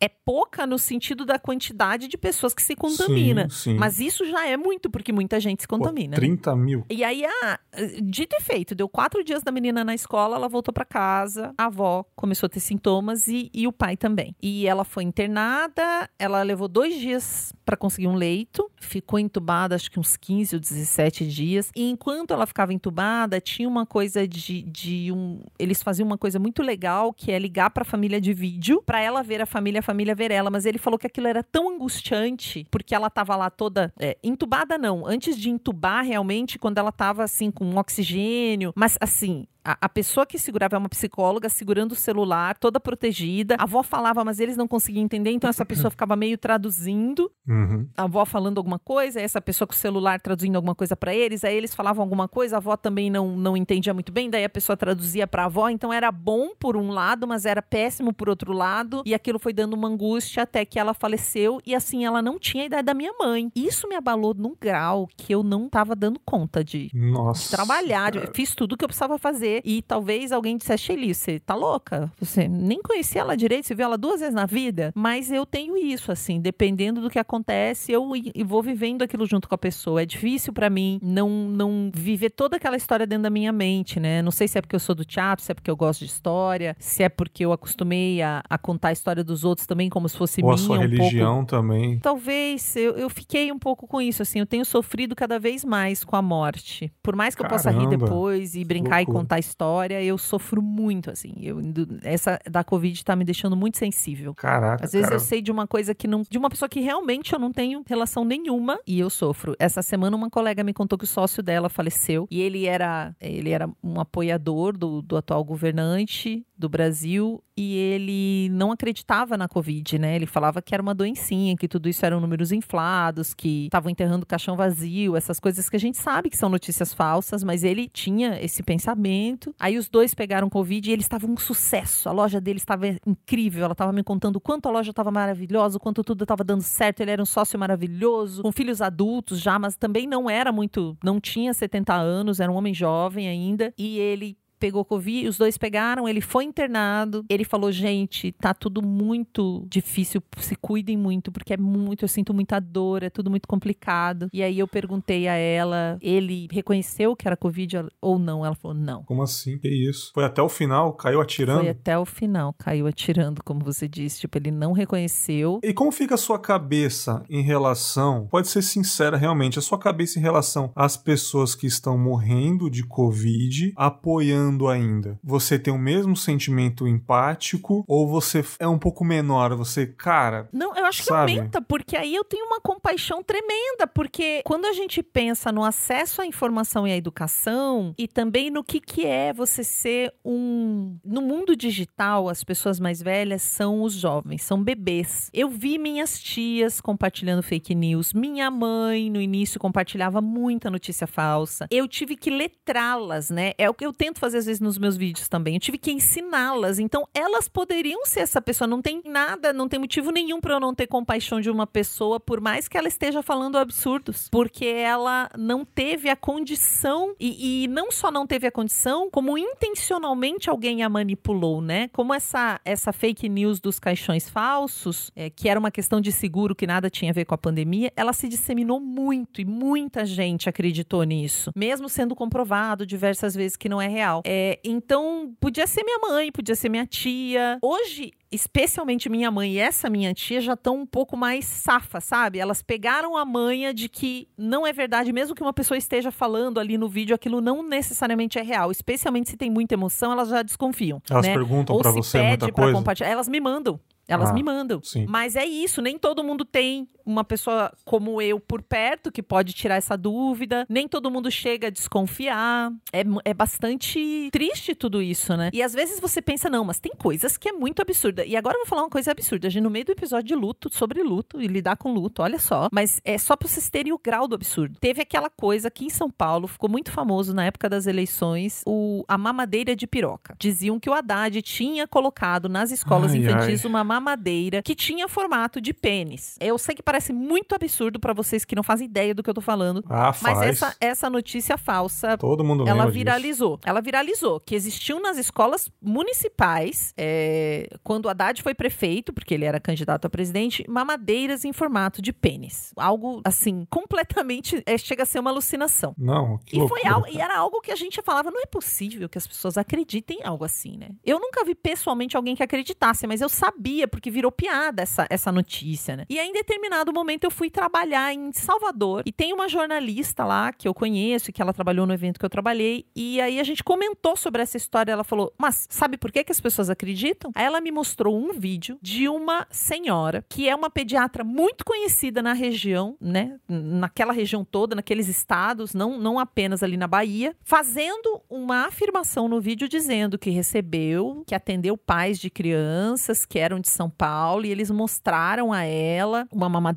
é pouca no sentido da quantidade de pessoas que se contamina. Sim, sim. Mas isso já é muito, porque muita gente se contamina. Pô, 30 mil. E aí, ah, dito e feito, deu quatro dias da menina na escola, ela voltou para casa, a avó começou a ter sintomas e, e o pai também. E ela foi internada, ela levou dois dias para conseguir um leito, ficou entubada acho que uns 15 ou 17 dias. E enquanto ela ficava entubada, tinha uma coisa de, de um. Eles faziam uma coisa muito legal que é ligar para a família de vídeo para ela ver a família, a família ver ela. Mas ele falou que aquilo era tão angustiante porque ela tava lá toda é, entubada, não. Antes de entubar realmente, quando ela tava assim com oxigênio, mas assim, a, a, pessoa que segurava é uma psicóloga segurando o celular, toda protegida. A avó falava, mas eles não conseguiam entender, então essa pessoa [LAUGHS] ficava meio traduzindo. Uhum. A avó falando alguma coisa, essa pessoa com o celular traduzindo alguma coisa para eles, aí eles falavam alguma coisa, a avó também não, não entendia muito bem, daí a pessoa traduzia para a avó. Então era bom por um lado, mas era péssimo por outro lado. E aquilo foi dando uma angústia até que ela faleceu e assim ela não tinha a idade da minha mãe. Isso me abalou num grau que eu não estava dando conta de, Nossa, de trabalhar. Fiz tudo que eu precisava fazer e talvez alguém dissesse, Shelly, você tá louca? Você nem conhecia ela direito, você viu ela duas vezes na vida? Mas eu tenho isso, assim, dependendo do que acontece, eu vou vivendo aquilo junto com a pessoa. É difícil para mim não, não viver toda aquela história dentro da minha mente, né? Não sei se é porque eu sou do teatro, se é porque eu gosto de história, se é porque eu acostumei a, a contar a história dos outros também como se fosse Ou minha. a sua um religião pouco. também. Talvez, eu, eu fiquei um pouco com isso, assim, eu tenho sofrido cada vez mais com a morte. Por mais que Caramba, eu possa rir depois e brincar e contar história, eu sofro muito, assim. Eu, essa da Covid tá me deixando muito sensível. Caraca, Às vezes cara. eu sei de uma coisa que não. De uma pessoa que realmente eu não tenho relação nenhuma e eu sofro. Essa semana, uma colega me contou que o sócio dela faleceu e ele era, ele era um apoiador do, do atual governante do Brasil e ele não acreditava na Covid, né? Ele falava que era uma doencinha, que tudo isso eram números inflados, que estavam enterrando o caixão vazio, essas coisas que a gente sabe que são notícias falsas, mas ele tinha esse pensamento. Aí os dois pegaram Covid e eles estavam um sucesso. A loja dele estava incrível, ela estava me contando quanto a loja estava maravilhosa, quanto tudo estava dando certo. Ele era um sócio maravilhoso, com filhos adultos já, mas também não era muito, não tinha 70 anos, era um homem jovem ainda, e ele pegou Covid, os dois pegaram, ele foi internado. Ele falou: gente, tá tudo muito difícil, se cuidem muito, porque é muito, eu sinto muita dor, é tudo muito complicado. E aí eu perguntei a ela, ele reconheceu que era Covid ou não? Ela falou: não. Como assim? Que isso? Foi até o final? Caiu atirando? Foi até o final, caiu atirando, como você disse. Tipo, ele não reconheceu. E como fica a sua cabeça em relação, pode ser sincera realmente, a sua cabeça em relação às pessoas que estão morrendo de Covid, apoiando ainda? Você tem o mesmo sentimento empático ou você é um pouco menor? Você, cara. Não, eu acho que sabe? aumenta, porque aí eu tenho uma compaixão tremenda, porque quando a gente pensa no acesso à informação e à educação e também no que, que é você ser um. No mundo digital, as pessoas mais velhas são os jovens, são bebês. Eu vi minhas tias compartilhando fake news, minha mãe no início compartilhava muita notícia falsa. Eu tive que letrá-las, né? É o que eu tento fazer às vezes nos meus vídeos também. Eu tive que ensiná-las. Então, elas poderiam ser essa pessoa. Não tem nada, não tem motivo nenhum para eu não ter compaixão de uma pessoa, por mais que ela esteja falando absurdos. Porque ela não teve a condição, e, e não só não teve a condição, como intencionalmente alguém a manipulou, né? Como essa, essa fake news dos caixões falsos, é, que era uma questão de seguro que nada tinha a ver com a pandemia, ela se disseminou muito e muita gente acreditou nisso, mesmo sendo comprovado diversas vezes que não é real. É, então, podia ser minha mãe, podia ser minha tia. Hoje, especialmente minha mãe e essa minha tia já estão um pouco mais safa, sabe? Elas pegaram a manha de que não é verdade, mesmo que uma pessoa esteja falando ali no vídeo, aquilo não necessariamente é real. Especialmente se tem muita emoção, elas já desconfiam. Elas né? perguntam se você pede muita coisa? compartilhar. Elas me mandam. Elas Ah, me mandam. sim. Mas é isso, nem todo mundo tem uma pessoa como eu por perto que pode tirar essa dúvida. Nem todo mundo chega a desconfiar. É, é bastante triste tudo isso, né? E às vezes você pensa, não, mas tem coisas que é muito absurda. E agora eu vou falar uma coisa absurda. A gente, no meio do episódio de luto, sobre luto e lidar com luto, olha só. Mas é só pra vocês terem o grau do absurdo. Teve aquela coisa aqui em São Paulo, ficou muito famoso na época das eleições, o, a mamadeira de piroca. Diziam que o Haddad tinha colocado nas escolas Ai, infantis ai. uma mamadeira que tinha formato de pênis. Eu sei que parece muito absurdo pra vocês que não fazem ideia do que eu tô falando, Ah, mas faz. essa, essa notícia falsa Todo mundo ela lembra disso. viralizou. Ela viralizou que existiam nas escolas municipais, é, quando o Haddad foi prefeito, porque ele era candidato a presidente, mamadeiras em formato de pênis. Algo, assim, completamente. é, chega a ser uma alucinação. Não, que E, foi algo, e era algo que a gente falava, não é possível que as pessoas acreditem em algo assim, né? Eu nunca vi pessoalmente alguém que acreditasse, mas eu sabia, porque virou piada essa, essa notícia, né? E aí, em determinado determinado momento eu fui trabalhar em Salvador e tem uma jornalista lá que eu conheço, que ela trabalhou no evento que eu trabalhei, e aí a gente comentou sobre essa história. Ela falou: Mas sabe por que, que as pessoas acreditam? Aí ela me mostrou um vídeo de uma senhora que é uma pediatra muito conhecida na região, né? Naquela região toda, naqueles estados, não, não apenas ali na Bahia, fazendo uma afirmação no vídeo dizendo que recebeu, que atendeu pais de crianças que eram de São Paulo e eles mostraram a ela uma mamadeira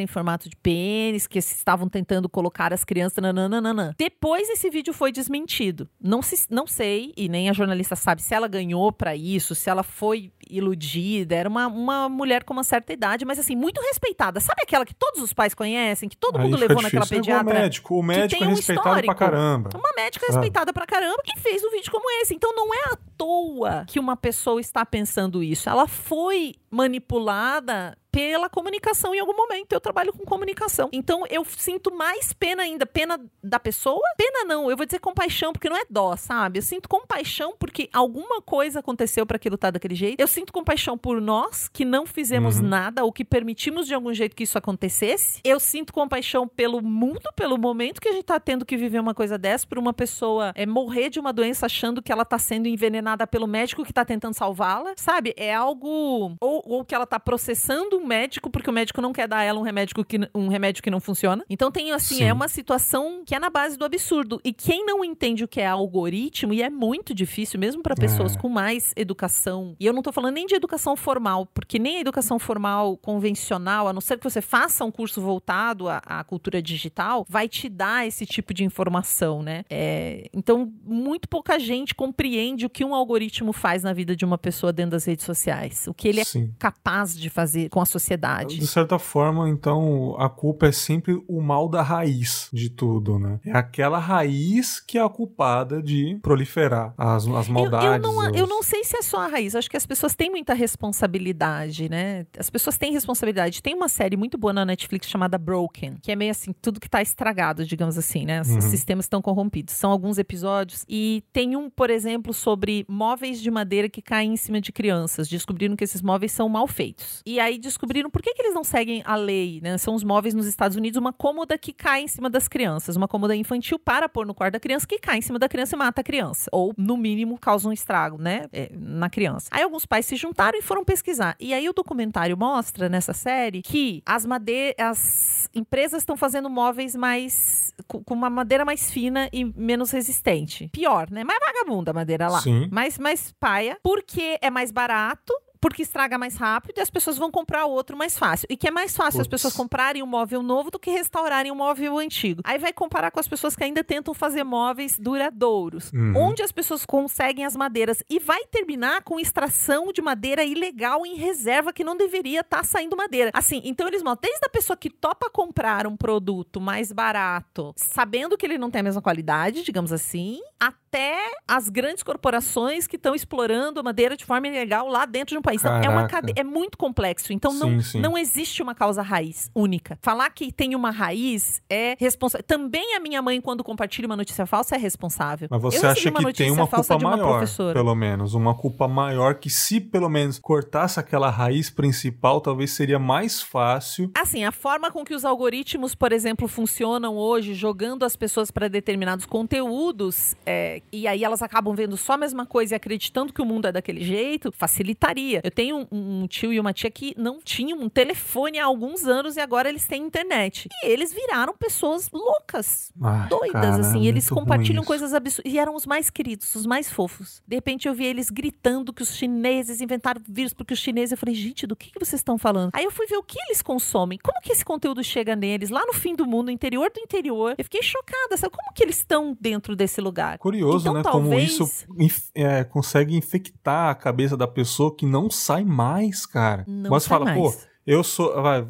em formato de pênis, que estavam tentando colocar as crianças. Nananana. Depois esse vídeo foi desmentido. Não, se, não sei, e nem a jornalista sabe se ela ganhou para isso, se ela foi iludida. Era uma, uma mulher com uma certa idade, mas assim, muito respeitada. Sabe aquela que todos os pais conhecem, que todo Aí mundo levou difícil. naquela pediatra? médico. O médico é um respeitado pra caramba. Uma médica Sabe? respeitada pra caramba que fez um vídeo como esse. Então não é à toa que uma pessoa está pensando isso. Ela foi manipulada pela comunicação em algum momento. Eu trabalho com comunicação. Então eu sinto mais pena ainda. Pena da pessoa? Pena não, eu vou dizer compaixão, porque não é dó, sabe? Eu sinto compaixão porque alguma coisa aconteceu para aquilo estar daquele jeito. Eu sinto compaixão por nós que não fizemos Uhum. nada ou que permitimos de algum jeito que isso acontecesse. Eu sinto compaixão pelo mundo, pelo momento que a gente tá tendo que viver uma coisa dessa, por uma pessoa é, morrer de uma doença achando que ela tá sendo envenenada pelo médico que tá tentando salvá-la, sabe? É algo. Ou, ou que ela tá processando um médico porque o médico não quer dar a ela um remédio que, um remédio que não funciona. Então tem assim, Sim. é uma situação que é na base do absurdo. E quem não entende o que é algoritmo, e é muito difícil, mesmo para pessoas É. com mais educação, e eu não tô falando nem de educação formal, porque nem a educação formal convencional, a não ser que você faça um curso voltado à, à cultura digital, vai te dar esse tipo de informação, né? É, então, muito pouca gente compreende o que um algoritmo faz na vida de uma pessoa dentro das redes sociais, o que ele é Sim. capaz de fazer com a sociedade. De certa forma, então, a culpa é sempre o mal da raiz de tudo, né? É aquela raiz que é a culpada de proliferar as, as Eu, maldades. eu, não, eu os- não sei se é só a raiz. Acho que as pessoas têm muita responsabilidade, né? As pessoas têm responsabilidade. Tem uma série muito boa na Netflix chamada Broken, que é meio assim, tudo que tá estragado, digamos assim, né? Os Uhum. sistemas estão corrompidos. São alguns episódios. E tem um, por exemplo, sobre móveis de madeira que caem em cima de crianças. Descobriram que esses móveis são mal feitos. E aí descobriram por que, que eles não seguem a lei, né? São os móveis nos Estados Unidos, uma cômoda que cai em cima das crianças, uma cômoda infantil para pôr no quarto da criança que cai em cima da criança e mata a criança. Ou, no mínimo, causa um estrago, né? é, na criança. Aí alguns pais se juntaram e foram pesquisar. E aí o documentário mostra nessa série que as madeiras. As empresas estão fazendo móveis mais. com com uma madeira mais fina e menos resistente. Pior, né? Mais vagabunda a madeira lá. Sim. Mais, mais paia, porque é mais barato. Porque estraga mais rápido e as pessoas vão comprar outro mais fácil. E que é mais fácil as Putz. pessoas comprarem um móvel novo do que restaurarem um móvel antigo. Aí vai comparar com as pessoas que ainda tentam fazer móveis duradouros. Uhum. Onde as pessoas conseguem as madeiras. E vai terminar com extração de madeira ilegal em reserva que não deveria estar saindo madeira. Assim, então eles mostram desde a pessoa que topa comprar um produto mais barato, sabendo que ele não tem a mesma qualidade, digamos assim, até as grandes corporações que estão explorando a madeira de forma ilegal lá dentro de um país. Então, é uma cade... é muito complexo. Então não, Sim, sim. não existe uma causa raiz única. Falar que tem uma raiz é responsável. Também a minha mãe, quando compartilha uma notícia falsa, é responsável. Mas você acha que tem uma culpa uma maior, professora. pelo menos. Uma culpa maior que se pelo menos cortasse aquela raiz principal, talvez seria mais fácil. Assim, a forma com que os algoritmos, por exemplo, funcionam hoje, jogando as pessoas para determinados conteúdos, é, e aí elas acabam vendo só a mesma coisa e acreditando que o mundo é daquele jeito, facilitaria. Eu tenho um, um tio e uma tia que não tinham um telefone há alguns anos e agora eles têm internet. E eles viraram pessoas loucas. Ai, Doidas, cara, assim, é eles compartilham coisas absurdas. E eram os mais queridos, os mais fofos. De repente eu vi eles gritando que os chineses inventaram vírus porque os chineses. Eu falei, gente, do que, que vocês estão falando? Aí eu fui ver o que eles consomem. Como que esse conteúdo chega neles, lá no fim do mundo, no interior do interior. Eu fiquei chocada, sabe? Como que eles estão dentro desse lugar? Curioso, Então, né? Como talvez- isso inf- é, consegue infectar a cabeça da pessoa que não sai mais, cara. Não Mas fala, mais. pô, eu sou. vai,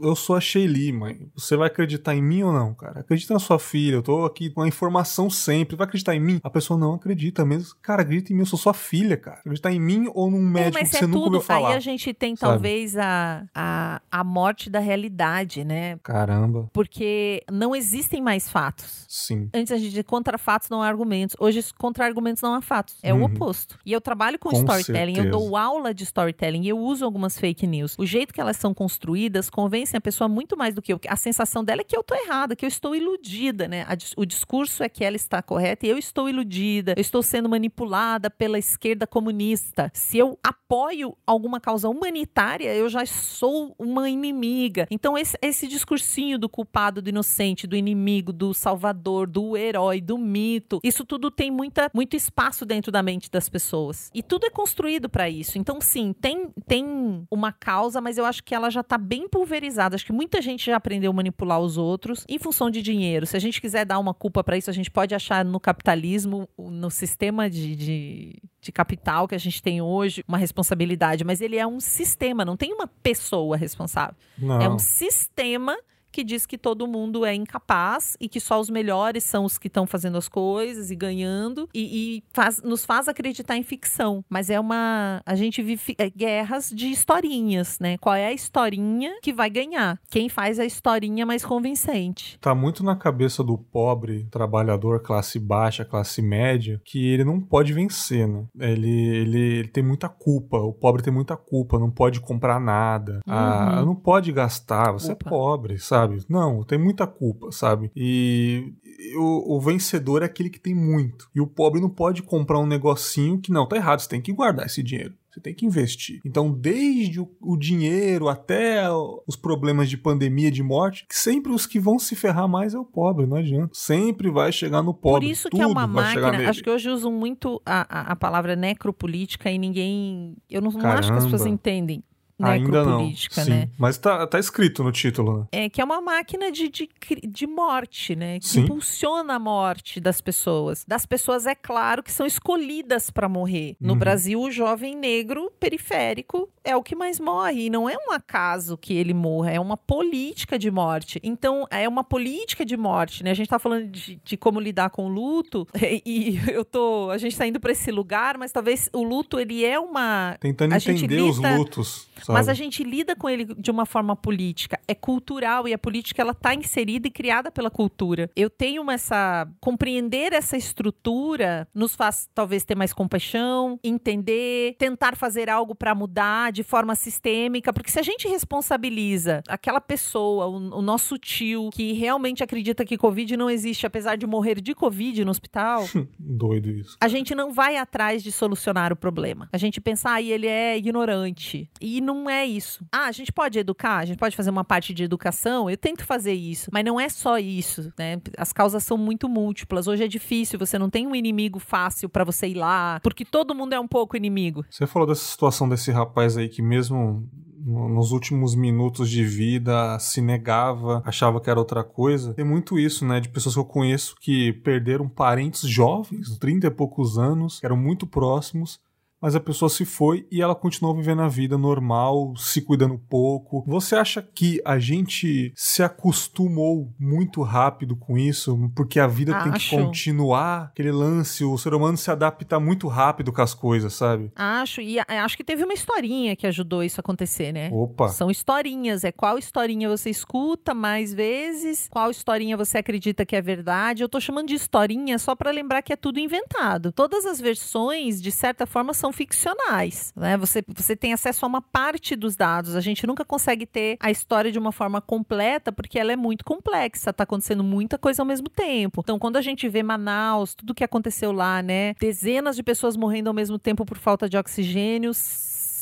eu sou a Shelly, mãe. Você vai acreditar em mim ou não, cara? Acredita na sua filha. Eu tô aqui com a informação sempre. Vai acreditar em mim? A pessoa não acredita mesmo. Cara, acredita em mim, eu sou sua filha, cara. Acreditar em mim ou num É, médico mas que é você nunca tudo. ouviu falar. Aí a gente tem sabe? talvez a, a, a morte da realidade, né? Caramba, Porque não existem mais fatos. sim. Antes a gente contra fatos não há argumentos. Hoje contra argumentos não há fatos. É o Uhum. oposto. E eu trabalho com, Com storytelling, eu certeza. dou aula de storytelling e eu uso algumas fake news. O jeito que elas são construídas convence convencem a pessoa muito mais do que eu. A sensação dela é que eu tô errada, que eu estou iludida, né? o discurso é que ela está correta e eu estou iludida, eu estou sendo manipulada pela esquerda comunista. Se eu apoio alguma causa humanitária, eu já sou uma inimiga. Então, esse, esse discursinho do culpado, do inocente, do inimigo, do salvador, do herói, do mito, isso tudo tem muita, muito espaço dentro da mente das pessoas. E tudo é construído para isso. Então, sim, tem, tem uma causa, mas eu acho que ela já está bem pulverizada. Acho que muita gente já aprendeu a manipular os outros em função de dinheiro. Se a gente quiser dar uma culpa para isso, a gente pode achar no capitalismo, no sistema de, de, de capital que a gente tem hoje, uma responsabilidade. Mas ele é um sistema, não tem uma pessoa responsável. Não. É um sistema que diz que todo mundo é incapaz e que só os melhores são os que estão fazendo as coisas e ganhando e, e faz, nos faz acreditar em ficção. Mas é uma. A gente vive é, guerras de historinhas, né? Qual é a historinha que vai ganhar? Quem faz a historinha mais convincente? Tá muito na cabeça do pobre, trabalhador, classe baixa, classe média, que ele não pode vencer, né? Ele, ele, ele tem muita culpa. O pobre tem muita culpa, não pode comprar nada. Ah, uhum. Ah, não pode gastar, você Opa. é pobre, sabe? Sabe? Não, tem muita culpa, sabe? E o, o, vencedor é aquele que tem muito. E o pobre não pode comprar um negocinho que não, tá errado, você tem que guardar esse dinheiro. Você tem que investir. Então, desde o, o, dinheiro até os problemas de pandemia, de morte, sempre os que vão se ferrar mais é o pobre, não adianta. Sempre vai chegar no pobre. Por isso que é uma máquina. Acho que hoje usam muito a, a, a palavra necropolítica e ninguém. Eu não, não acho que as pessoas entendem Ainda não. Sim, né? Mas tá, tá escrito no título, né? É que é uma máquina de, de, de morte, né? Que Sim. impulsiona a morte das pessoas. Das pessoas, é claro, que são escolhidas para morrer. No uhum. Brasil, o jovem negro periférico é o que mais morre. E não é um acaso que ele morra, é uma política de morte. Então, é uma política de morte, né? A gente tá falando de, de como lidar com o luto, [LAUGHS] e eu tô. A gente tá indo para esse lugar, mas talvez o luto, ele é uma. Tentando entender lida, os lutos. Sabe? Mas a gente lida com ele de uma forma política. É cultural e a política ela tá inserida e criada pela cultura. Eu tenho essa compreender essa estrutura nos faz talvez ter mais compaixão, entender, tentar fazer algo para mudar de forma sistêmica, porque se a gente responsabiliza aquela pessoa, o, o nosso tio que realmente acredita que covid não existe apesar de morrer de covid no hospital, [LAUGHS] doido isso. A gente não vai atrás de solucionar o problema. A gente pensa, ah, ele é ignorante. E não não é isso. Ah, a gente pode educar, a gente pode fazer uma parte de educação, eu tento fazer isso, mas não é só isso, né? As causas são muito múltiplas. Hoje é difícil, você não tem um inimigo fácil para você ir lá, porque todo mundo é um pouco inimigo. Você falou dessa situação desse rapaz aí que mesmo nos últimos minutos de vida se negava, achava que era outra coisa. Tem muito isso, né? De pessoas que eu conheço que perderam parentes jovens, 30 e poucos anos, que eram muito próximos, mas a pessoa se foi e ela continuou vivendo a vida normal, se cuidando pouco. Você acha que a gente se acostumou muito rápido com isso? Porque a vida Acho. tem que continuar aquele lance, o ser humano se adapta muito rápido com as coisas, sabe? Acho, e acho que teve uma historinha que ajudou isso a acontecer, né? Opa! São historinhas, é qual historinha você escuta mais vezes, qual historinha você acredita que é verdade. Eu tô chamando de historinha só para lembrar que é tudo inventado. Todas as versões, de certa forma, são ficcionais, né? Você, você tem acesso a uma parte dos dados. A gente nunca consegue ter a história de uma forma completa porque ela é muito complexa, tá acontecendo muita coisa ao mesmo tempo. Então, quando a gente vê Manaus, tudo que aconteceu lá, né? Dezenas de pessoas morrendo ao mesmo tempo por falta de oxigênio,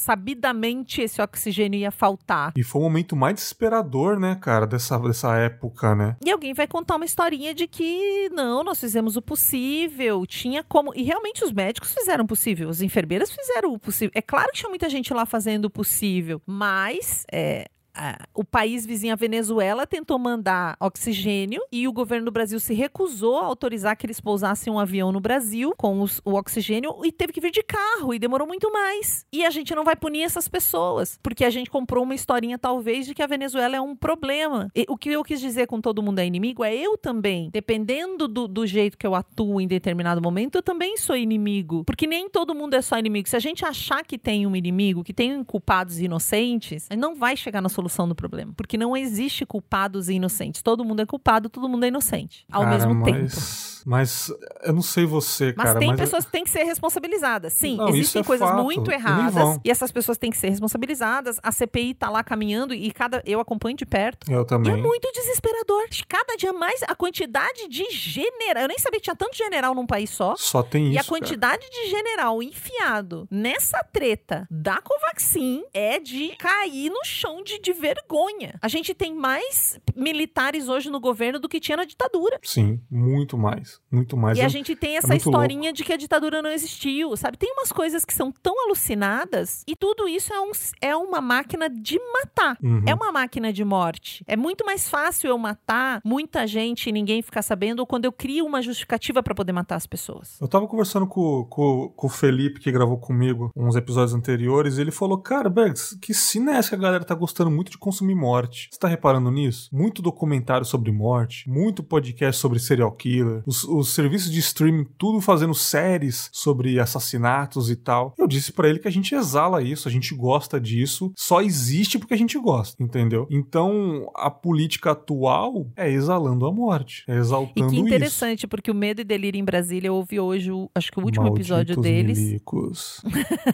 sabidamente esse oxigênio ia faltar. E foi o momento mais desesperador, né, cara, dessa, dessa época, né? E alguém vai contar uma historinha de que não, nós fizemos o possível, tinha como. E realmente os médicos fizeram o possível, as enfermeiras fizeram o possível. É claro que tinha muita gente lá fazendo o possível, mas é, o país vizinho, a Venezuela, tentou mandar oxigênio e o governo do Brasil se recusou a autorizar que eles pousassem um avião no Brasil com os, o oxigênio e teve que vir de carro e demorou muito mais. E a gente não vai punir essas pessoas, porque a gente comprou uma historinha, talvez, de que a Venezuela é um problema. E, o que eu quis dizer com todo mundo é inimigo é eu também. Dependendo do, do jeito que eu atuo em determinado momento, eu também sou inimigo. Porque nem todo mundo é só inimigo. Se a gente achar que tem um inimigo, que tem culpados inocentes, não vai chegar na solução solução do problema. Porque não existe culpados e inocentes. Todo mundo é culpado, todo mundo é inocente. Ao Cara, mesmo mas... tempo Mas eu não sei você, mas cara. Tem mas pessoas que têm que ser responsabilizadas. Sim, Não, existem é coisas fato. muito erradas e essas pessoas têm que ser responsabilizadas. A CPI tá lá caminhando e cada eu acompanho de perto. Eu E é também. muito desesperador. Cada dia mais a quantidade de general. Eu nem sabia que tinha tanto general num país só. Só tem isso. E a cara. quantidade de general enfiado nessa treta da Covaxin é de cair no chão de, de vergonha. A gente tem mais militares hoje no governo do que tinha na ditadura. Sim, muito mais. Muito mais. e a Eu- gente tem essa muito historinha de que a ditadura não existiu, sabe? Tem umas coisas que são tão alucinadas e tudo isso é, um, é uma máquina de matar. Uhum. É uma máquina de morte. É muito mais fácil eu matar muita gente e ninguém ficar sabendo quando eu crio uma justificativa pra poder matar as pessoas. Eu tava conversando com, com, com o Felipe, que gravou comigo uns episódios anteriores, e ele falou: Cara, Bergs, que cena é essa que a galera tá gostando muito de consumir morte? Você tá reparando nisso? Muito documentário sobre morte, muito podcast sobre serial killer, os, os serviços de streaming, tudo fazendo séries sobre assassinatos e tal. Eu disse pra ele que a gente exala isso, a gente gosta disso, só existe porque a gente gosta, entendeu? Então, a política atual é exalando a morte, é E exaltando que isso. interessante, porque o Medo e Delírio em Brasília, eu ouvi hoje, o- acho que o último episódio Malditos deles. milicos. [LAUGHS]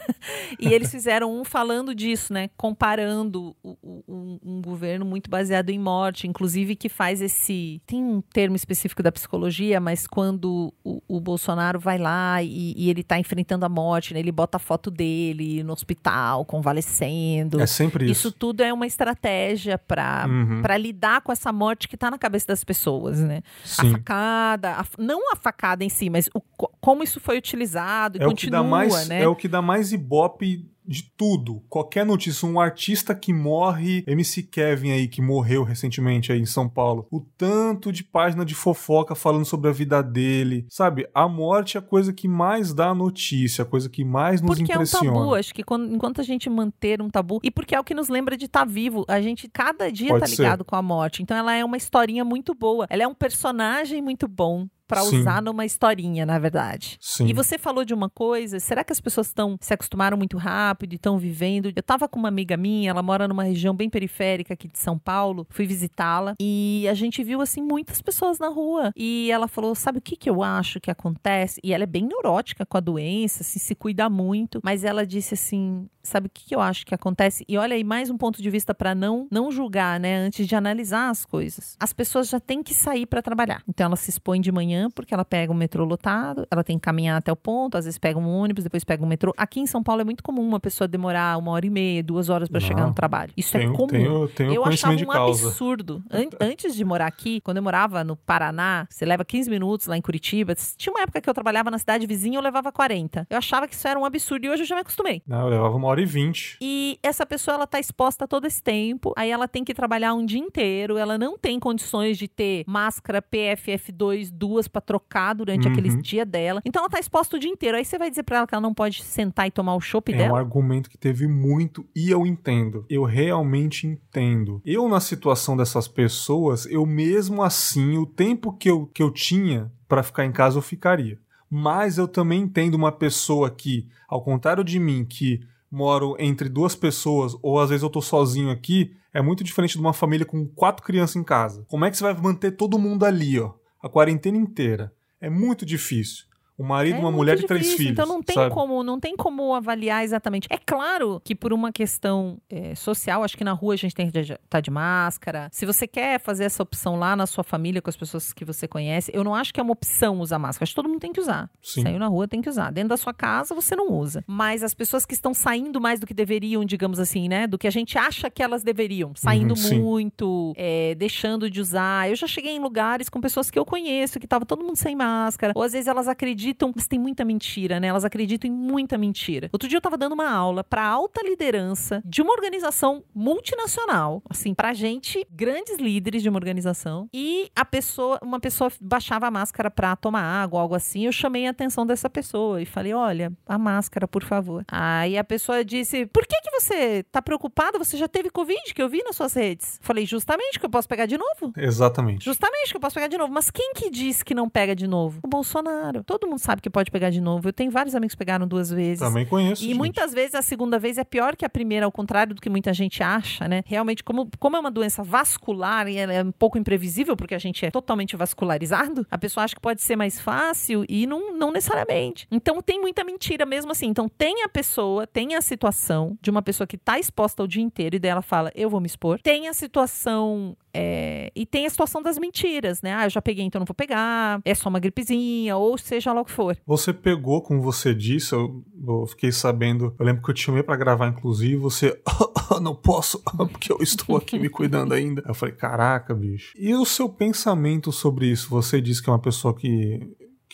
E eles fizeram um falando disso, né? Comparando o- o- um, um governo muito baseado em morte, inclusive que faz esse. Tem um termo específico da psicologia, mas quando o, o Bolsonaro vai lá e, e ele tá enfrentando a morte, né? Ele bota a foto dele no hospital, convalescendo. É sempre Isso isso. tudo é uma estratégia para Uhum. para lidar com essa morte que tá na cabeça das pessoas, né? A Sim. facada, a- não a facada em si, mas o co- como isso foi utilizado e É o, que continua, dá mais, né? é o que dá mais ibope de tudo. Qualquer notícia, um artista que morre, MC Kevin aí, que morreu recentemente aí em São Paulo. O tanto de página de fofoca falando sobre a vida dele. Sabe, a morte é a coisa que mais dá notícia, a coisa que mais nos Porque é um impressiona. tabu, acho que quando- enquanto a gente manter um tabu, e porque é o que nos lembra de estar vivo, a gente cada dia Pode tá ser. ligado com a morte. Então ela é uma historinha muito boa. Ela é um personagem muito bom pra Sim. usar numa historinha, na verdade. Sim. E você falou de uma coisa, será que as pessoas estão se acostumaram muito rápido e estão vivendo? Eu tava com uma amiga minha, ela mora numa região bem periférica aqui de São Paulo, fui visitá-la e a gente viu assim muitas pessoas na rua. E ela falou: "Sabe o que que eu acho que acontece?" E ela é bem neurótica com a doença, assim, se cuida muito, mas ela disse assim: "Sabe o que eu acho que acontece?" E olha aí mais um ponto de vista para não não julgar, né, antes de analisar as coisas. As pessoas já têm que sair para trabalhar. Então ela se expõe de manhã porque ela pega o metrô lotado, ela tem que caminhar até o ponto, às vezes pega um ônibus, depois pega um metrô. Aqui em São Paulo é muito comum uma pessoa demorar uma hora e meia, duas horas para chegar no trabalho. Isso é Tenho, comum. tenho, tenho eu achava um absurdo. An- antes de morar aqui, quando eu morava no Paraná, você leva 15 minutos lá em Curitiba. Tinha uma época que eu trabalhava na cidade vizinha, eu levava 40. Eu achava que isso era um absurdo e hoje eu já me acostumei. Não, eu levava uma hora e vinte. E essa pessoa, ela tá exposta todo esse tempo, aí ela tem que trabalhar um dia inteiro, ela não tem condições de ter máscara PFF2 duas pra trocar durante Uhum. aquele dia dela. Então ela tá exposta o dia inteiro. Aí você vai dizer pra ela que ela não pode sentar e tomar o chopp É um dela? argumento que teve muito e eu entendo. Eu realmente entendo. Eu, na situação dessas pessoas, eu mesmo assim, o tempo que eu, que eu tinha pra ficar em casa, eu ficaria. Mas eu também entendo uma pessoa que, ao contrário de mim, que moro entre duas pessoas, ou às vezes eu tô sozinho aqui, é muito diferente de uma família com quatro crianças em casa. Como é que você vai manter todo mundo ali, ó? A quarentena inteira. É muito difícil. Um marido, É uma mulher e três difícil, filhos. Então não tem sabe? como, não tem como avaliar exatamente. É claro que por uma questão é, social, acho que na rua a gente tem que estar tá de máscara. Se você quer fazer essa opção lá na sua família com as pessoas que você conhece, eu não acho que é uma opção usar máscara. Acho que todo mundo tem que usar. Sim. Saiu na rua tem que usar. Dentro da sua casa você não usa. Mas as pessoas que estão saindo mais do que deveriam, digamos assim, né, do que a gente acha que elas deveriam, saindo Uhum, muito, é, deixando de usar. Eu já cheguei em lugares com pessoas que eu conheço que tava todo mundo sem máscara. Ou às vezes elas acreditam, mas tem muita mentira, né? Elas acreditam em muita mentira. Outro dia eu tava dando uma aula pra alta liderança de uma organização multinacional, assim, pra gente, grandes líderes de uma organização, e a pessoa, uma pessoa baixava a máscara pra tomar água, algo assim. Eu chamei a atenção dessa pessoa e falei: "Olha, a máscara, por favor". Aí a pessoa disse: "Por que que você tá preocupada? Você já teve Covid, que eu vi nas suas redes. Falei, justamente que eu posso pegar de novo. Exatamente. Justamente que eu posso pegar de novo. Mas quem que disse que não pega de novo? O Bolsonaro. Todo mundo sabe que pode pegar de novo. Eu tenho vários amigos que pegaram duas vezes. Também conheço. E gente. muitas vezes a segunda vez é pior que a primeira, ao contrário do que muita gente acha, né? Realmente, como, como é uma doença vascular e ela é um pouco imprevisível, porque a gente é totalmente vascularizado, a pessoa acha que pode ser mais fácil e não, não necessariamente. Então tem muita mentira mesmo assim. Então tem a pessoa, tem a situação de uma pessoa que está exposta o dia inteiro e dela fala, eu vou me expor. Tem a situação é, e tem a situação das mentiras, né? Ah, eu já peguei, então não vou pegar, é só uma gripezinha, ou seja lá o que for. Você pegou, como você disse, eu, eu fiquei sabendo, eu lembro que eu te chamei pra gravar, inclusive, você, [LAUGHS] não posso, [LAUGHS] porque eu estou aqui me cuidando ainda. Eu falei, caraca, bicho. E o seu pensamento sobre isso? Você disse que é uma pessoa que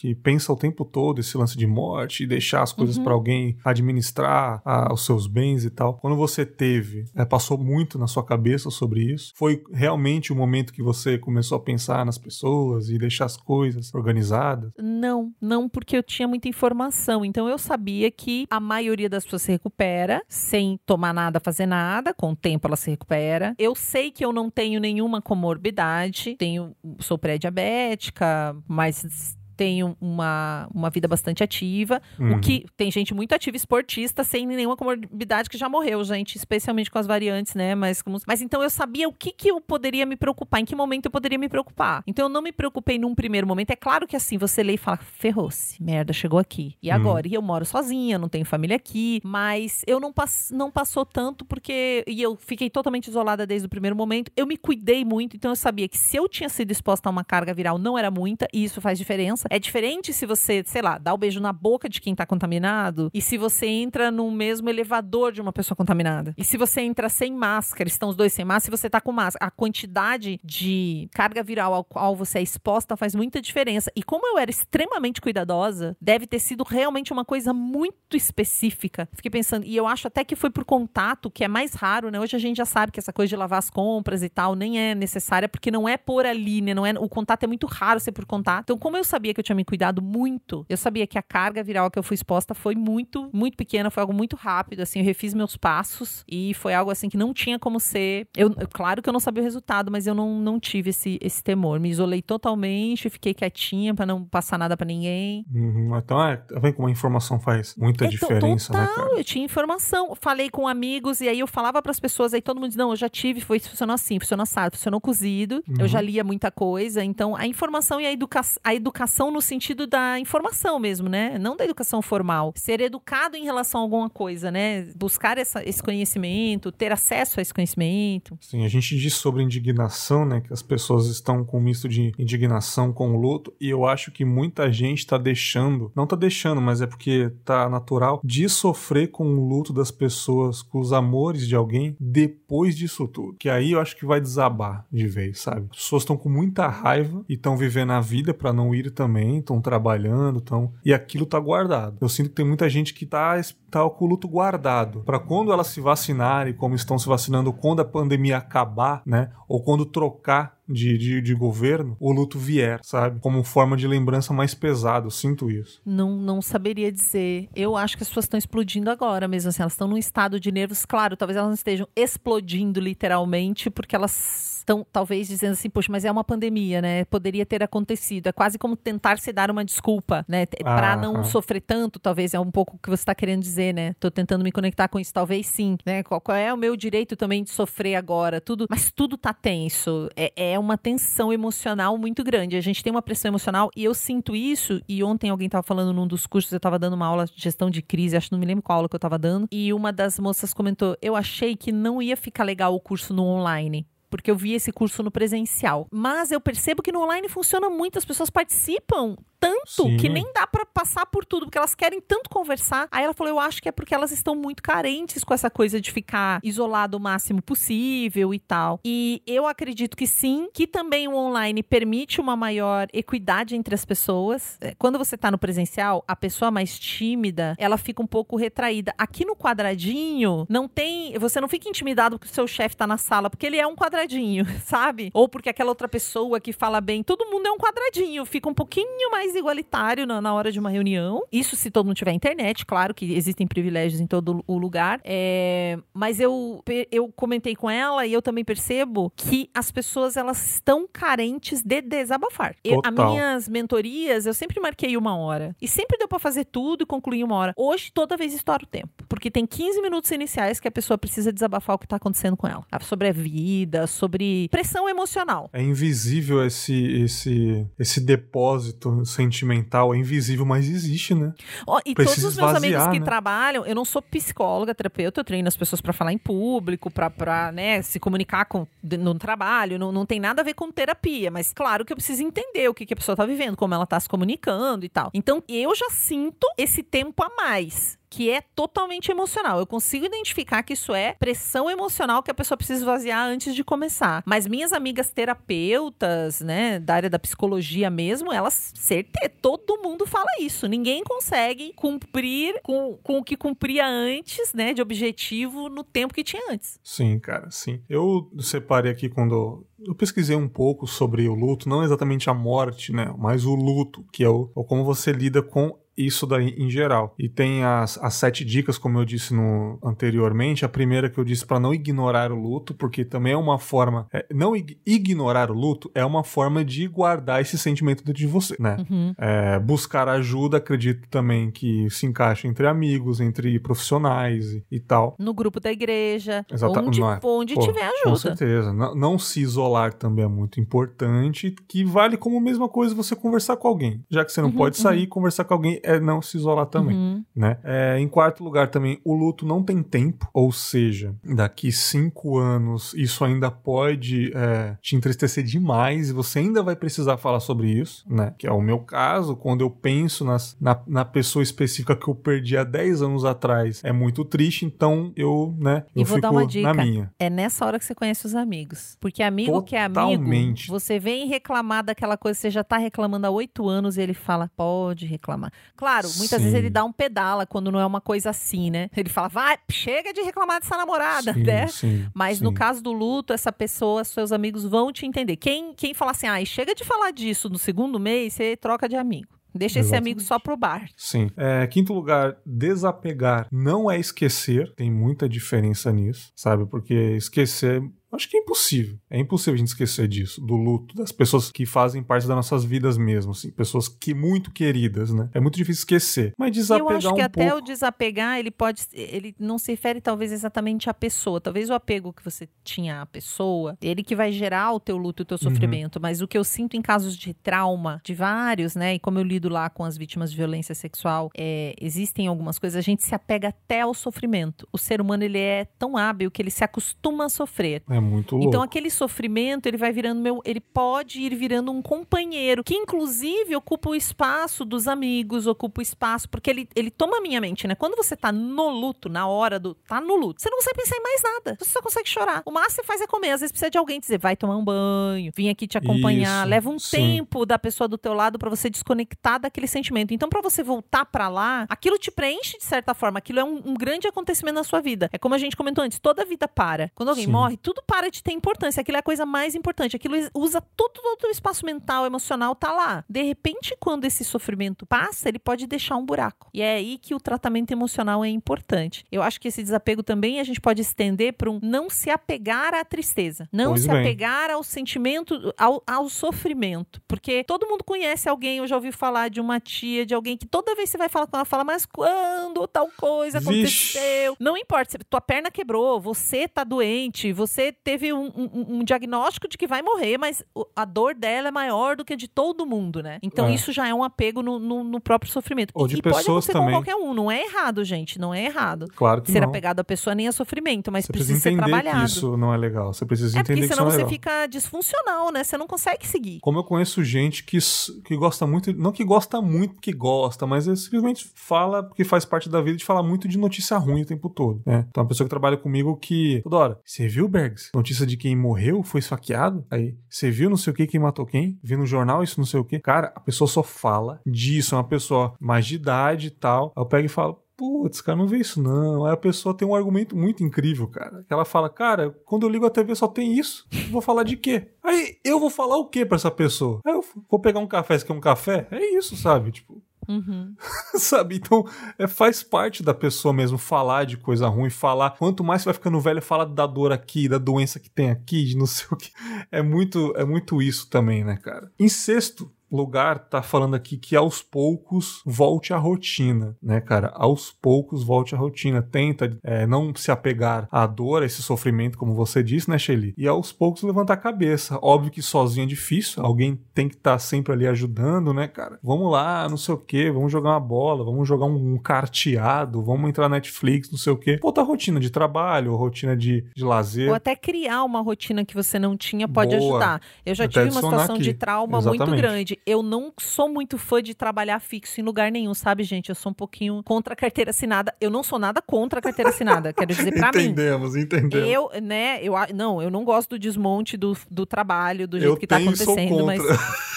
que pensa o tempo todo esse lance de morte e deixar as coisas Uhum. para alguém administrar ah, os seus bens e tal. Quando você teve, eh, passou muito na sua cabeça sobre isso? Foi realmente o momento que você começou a pensar nas pessoas e deixar as coisas organizadas? Não, não porque eu tinha muita informação. Então eu sabia que a maioria das pessoas se recupera sem tomar nada, fazer nada. Com o tempo ela se recupera. Eu sei que eu não tenho nenhuma comorbidade. Tenho, sou pré-diabética, mas tenho uma, uma vida bastante ativa. Uhum. O que tem gente muito ativa esportista sem nenhuma comorbidade que já morreu, gente, especialmente com as variantes, né? Mas, mas então eu sabia o que, que eu poderia me preocupar, em que momento eu poderia me preocupar. Então eu não me preocupei num primeiro momento. É claro que assim, você lê e fala, ferrou-se, merda, chegou aqui. E Hum. agora? E eu moro sozinha, não tenho família aqui, mas eu não, pass não passou tanto porque. E eu fiquei totalmente isolada desde o primeiro momento. Eu me cuidei muito, então eu sabia que se eu tinha sido exposta a uma carga viral, não era muita, e isso faz diferença. É diferente se você, sei lá, dá o beijo na boca de quem tá contaminado e se você entra no mesmo elevador de uma pessoa contaminada. E se você entra sem máscara, estão os dois sem máscara, se você tá com máscara, a quantidade de carga viral ao qual você é exposta faz muita diferença. E como eu era extremamente cuidadosa, deve ter sido realmente uma coisa muito específica. Fiquei pensando, e eu acho até que foi por contato, que é mais raro, né? Hoje a gente já sabe que essa coisa de lavar as compras e tal nem é necessária, porque não é por ali, né? Não é, o contato é muito raro ser por contato. Então, como eu sabia que eu tinha me cuidado muito, eu sabia que a carga viral que eu fui exposta foi muito, muito pequena, foi algo muito rápido, assim, eu refiz meus passos e foi algo assim que não tinha como ser. Eu, eu- claro que eu não sabia o resultado, mas eu não, não tive esse, esse temor. Me isolei totalmente, fiquei quietinha pra não passar nada pra ninguém. Uhum. Então, é, tá vendo como a informação faz muita É diferença, né, total, cara? eu tinha informação. Falei com amigos e aí eu falava pras pessoas, aí todo mundo diz: "Não, eu já tive, foi funcionou assim, funcionou assado, funcionou cozido". Uhum. Eu já lia muita coisa, então a informação e a, educa a educação no sentido da informação mesmo, né? Não da educação formal. Ser educado em relação a alguma coisa, né? Buscar essa- esse conhecimento, ter acesso a esse conhecimento. Sim, a gente diz sobre indignação, né? Que as pessoas estão com um misto de indignação com o luto, e eu acho que muita gente tá deixando, não tá deixando, mas é porque tá natural, de sofrer com o luto das pessoas, com os amores de alguém, depois disso tudo. Que aí eu acho que vai desabar de vez, sabe? As pessoas estão com muita raiva e estão vivendo a vida pra não ir também, estão trabalhando, estão. E aquilo tá guardado. Eu sinto que tem muita gente que tá, tá com o luto guardado. Pra quando elas se vacinarem, como estão se vacinando, quando a pandemia acabar, né? Ou quando trocar de, de, de governo, o luto vier, sabe? Como forma de lembrança mais pesada. Eu sinto isso. Não, não saberia dizer. Eu acho que as pessoas estão explodindo agora mesmo, assim. Elas estão num estado de nervos. Claro, talvez elas não estejam explodindo literalmente, porque elas estão talvez dizendo assim, poxa, mas é uma pandemia, né? Poderia ter acontecido. É quase como tentar se dar uma desculpa, né? Ah, não ah. sofrer tanto, talvez é um pouco o que você está querendo dizer, né? Tô tentando me conectar com isso, talvez sim, né? Qual, qual é o meu direito também de sofrer agora? Tudo, mas tudo tá tenso. É, é uma tensão emocional muito grande. A gente tem uma pressão emocional e eu sinto isso. E ontem alguém tava falando num dos cursos, eu tava dando uma aula de gestão de crise, acho que não me lembro qual aula que eu tava dando. E uma das moças comentou: eu achei que não ia ficar legal o curso no online porque eu vi esse curso no presencial. Mas eu percebo que no online funciona muito, as pessoas participam tanto Sim. que nem dá pra passar por tudo, porque elas querem tanto conversar. Aí ela falou: "Eu acho que é porque elas estão muito carentes com essa coisa de ficar isolado o máximo possível e tal". E eu acredito que sim, que também o online permite uma maior equidade entre as pessoas. É, Quando você tá no presencial, a pessoa mais tímida, ela fica um pouco retraída. Aqui no quadradinho, não tem, você não fica intimidado porque o seu chefe tá na sala, porque ele é um quadradinho, [LAUGHS] sabe? Ou porque aquela outra pessoa que fala bem, todo mundo é um quadradinho, fica um pouquinho mais mais igualitário na, na hora de uma reunião. Isso se todo mundo tiver internet, claro que existem privilégios em todo o lugar. É, mas eu, eu comentei com ela e eu também percebo que as pessoas elas estão carentes de desabafar. Eu, as minhas mentorias, eu sempre marquei uma hora. E sempre deu para fazer tudo e concluir em uma hora. Hoje, toda vez estoura o tempo. Porque tem 15 minutos iniciais que a pessoa precisa desabafar o que tá acontecendo com ela. Sobre a vida, sobre pressão emocional. É invisível esse, esse, esse depósito sentimental. É invisível, mas existe, né? Oh, e Precisa todos os meus esvaziar, amigos que né? trabalham, eu não sou psicóloga, terapeuta, eu treino as pessoas para falar em público, para né, se comunicar com, no trabalho. Não, não tem nada a ver com terapia, mas claro que eu preciso entender o que, que a pessoa tá vivendo, como ela tá se comunicando e tal. Então, eu já sinto esse tempo a mais que é totalmente emocional. Eu consigo identificar que isso é pressão emocional que a pessoa precisa esvaziar antes de começar. Mas minhas amigas terapeutas, né, da área da psicologia mesmo, elas, certeza, todo mundo fala isso. Ninguém consegue cumprir com, com o que cumpria antes, né, de objetivo no tempo que tinha antes. Sim, cara, sim. Eu separei aqui quando eu pesquisei um pouco sobre o luto, não exatamente a morte, né, mas o luto, que é o, é como você lida com isso daí em geral. E tem as, as sete dicas, como eu disse no anteriormente. A primeira que eu disse para não ignorar o luto, porque também é uma forma. É, não ig ignorar o luto é uma forma de guardar esse sentimento dentro de você, né? Uhum. É, buscar ajuda, acredito também que se encaixa entre amigos, entre profissionais e, e tal. No grupo da igreja, Exatamente. onde, é? onde Pô, tiver ajuda. Com certeza. Não, não se isolar também é muito importante, que vale como a mesma coisa você conversar com alguém. Já que você não uhum, pode sair, uhum. conversar com alguém é não se isolar também, uhum. né? É, em quarto lugar também, o luto não tem tempo, ou seja, daqui cinco anos isso ainda pode é, te entristecer demais e você ainda vai precisar falar sobre isso, né? Que é o meu caso, quando eu penso nas, na, na pessoa específica que eu perdi há 10 anos atrás, é muito triste, então eu, né, eu e vou dar uma dica. É nessa hora que você conhece os amigos. Porque amigo Totalmente. que é amigo, você vem reclamar daquela coisa, você já tá reclamando há oito anos e ele fala, pode reclamar. Claro, muitas sim. vezes ele dá um pedala quando não é uma coisa assim, né? Ele fala, vai, chega de reclamar dessa namorada, sim, né? Sim, Mas no caso do luto, essa pessoa, seus amigos vão te entender. Quem, quem fala assim, ai, chega de falar disso no segundo mês, você troca de amigo. Deixa Exatamente. esse amigo só pro bar. Sim. É, quinto lugar, desapegar não é esquecer. Tem muita diferença nisso, sabe? Porque esquecer Acho que é impossível. É impossível a gente esquecer disso, do luto, das pessoas que fazem parte das nossas vidas mesmo, assim, pessoas que muito queridas, né? É muito difícil esquecer. Mas desapegar Eu acho que um até pouco... o desapegar, ele pode, ele não se refere talvez exatamente à pessoa, talvez o apego que você tinha à pessoa, ele que vai gerar o teu luto e o teu uhum. sofrimento, uhum. mas o que eu sinto em casos de trauma, de vários, né? E como eu lido lá com as vítimas de violência sexual, é, existem algumas coisas, a gente se apega até ao sofrimento. O ser humano, ele é tão hábil que ele se acostuma a sofrer. É muito louco. Então aquele sofrimento, ele vai virando meu, ele pode ir virando um companheiro, que inclusive ocupa o espaço dos amigos, ocupa o espaço, porque ele, ele toma a minha mente, né? Quando você tá no luto, na hora do, tá no luto, você não consegue pensar em mais nada. Você só consegue chorar. O máximo que você faz é comer, às vezes precisa de alguém dizer, vai tomar um banho, vim aqui te acompanhar, Isso, leva um sim. tempo da pessoa do teu lado para você desconectar daquele sentimento. Então para você voltar para lá, aquilo te preenche de certa forma, aquilo é um, um, grande acontecimento na sua vida. É como a gente comentou antes, toda a vida para. Quando alguém sim. morre, tudo para de ter importância. Aquilo é a coisa mais importante. Aquilo usa todo, todo o espaço mental, emocional, tá lá. De repente, quando esse sofrimento passa, ele pode deixar um buraco. E é aí que o tratamento emocional é importante. Eu acho que esse desapego também a gente pode estender para um não se apegar à tristeza. Não pois se bem. apegar ao sentimento, ao, ao sofrimento. Porque todo mundo conhece alguém, eu já ouvi falar de uma tia, de alguém que toda vez você vai falar com ela, fala, mas quando tal coisa aconteceu? Vixe. Não importa, tua perna quebrou, você tá doente, você teve um, um, um, diagnóstico de que vai morrer, mas a dor dela é maior do que a de todo mundo, né? Então é. isso já é um apego no, no, no próprio sofrimento. Ou de e pessoas pode acontecer também. com qualquer um, não é errado, gente, não é errado. Claro que Ser não. apegado à pessoa nem a sofrimento, mas você precisa, precisa ser trabalhado. Que isso não é legal. Você precisa é entender porque senão que isso você não é fica disfuncional, né? Você não consegue seguir. Como eu conheço gente que, que gosta muito, não que gosta muito porque gosta, mas simplesmente fala porque faz parte da vida de falar muito de notícia ruim o tempo todo, né? Então, uma pessoa que trabalha comigo que toda hora, você viu, Bergs? Notícia de quem morreu, foi esfaqueado? Aí, você viu não sei o que, quem matou quem? Viu no jornal isso não sei o que? Cara, a pessoa só fala disso, é uma pessoa mais de idade e tal. Eu pego e falo, Putz, cara, não vê isso não. Aí a pessoa tem um argumento muito incrível, cara. Ela fala, cara, quando eu ligo a TV só tem isso. Vou falar de quê? Aí eu vou falar o quê pra essa pessoa? Aí eu vou pegar um café, você quer um café? É isso, sabe? Tipo, Uhum. [LAUGHS] sabe? Então, é, faz parte da pessoa mesmo falar de coisa ruim, falar. Quanto mais você vai ficando velho, fala da dor aqui, da doença que tem aqui, de não sei o que. É muito, é muito isso também, né, cara? Sexto, lugar tá falando aqui que aos poucos volte à rotina, né, cara? Aos poucos volte à rotina. Tenta é, não se apegar à dor, a esse sofrimento, como você disse, né, Shelly? E aos poucos levantar a cabeça. Óbvio que sozinho é difícil, alguém tem que estar tá sempre ali ajudando, né, cara? Vamos lá, não sei o que, vamos jogar uma bola, vamos jogar um, carteado, vamos entrar na Netflix, não sei o que. Botar rotina de trabalho, rotina de, de lazer. Ou até criar uma rotina que você não tinha pode Boa. ajudar. Eu já até tive uma situação aqui. de trauma Exatamente. muito grande eu não sou muito fã de trabalhar fixo em lugar nenhum, sabe, gente? Eu sou um pouquinho contra a carteira assinada. Eu não sou nada contra a carteira assinada, quero dizer pra entendemos, mim. Entendemos, entendemos. Eu, né, eu, não, eu não gosto do desmonte do, do trabalho, do jeito eu que tá acontecendo, mas... [LAUGHS]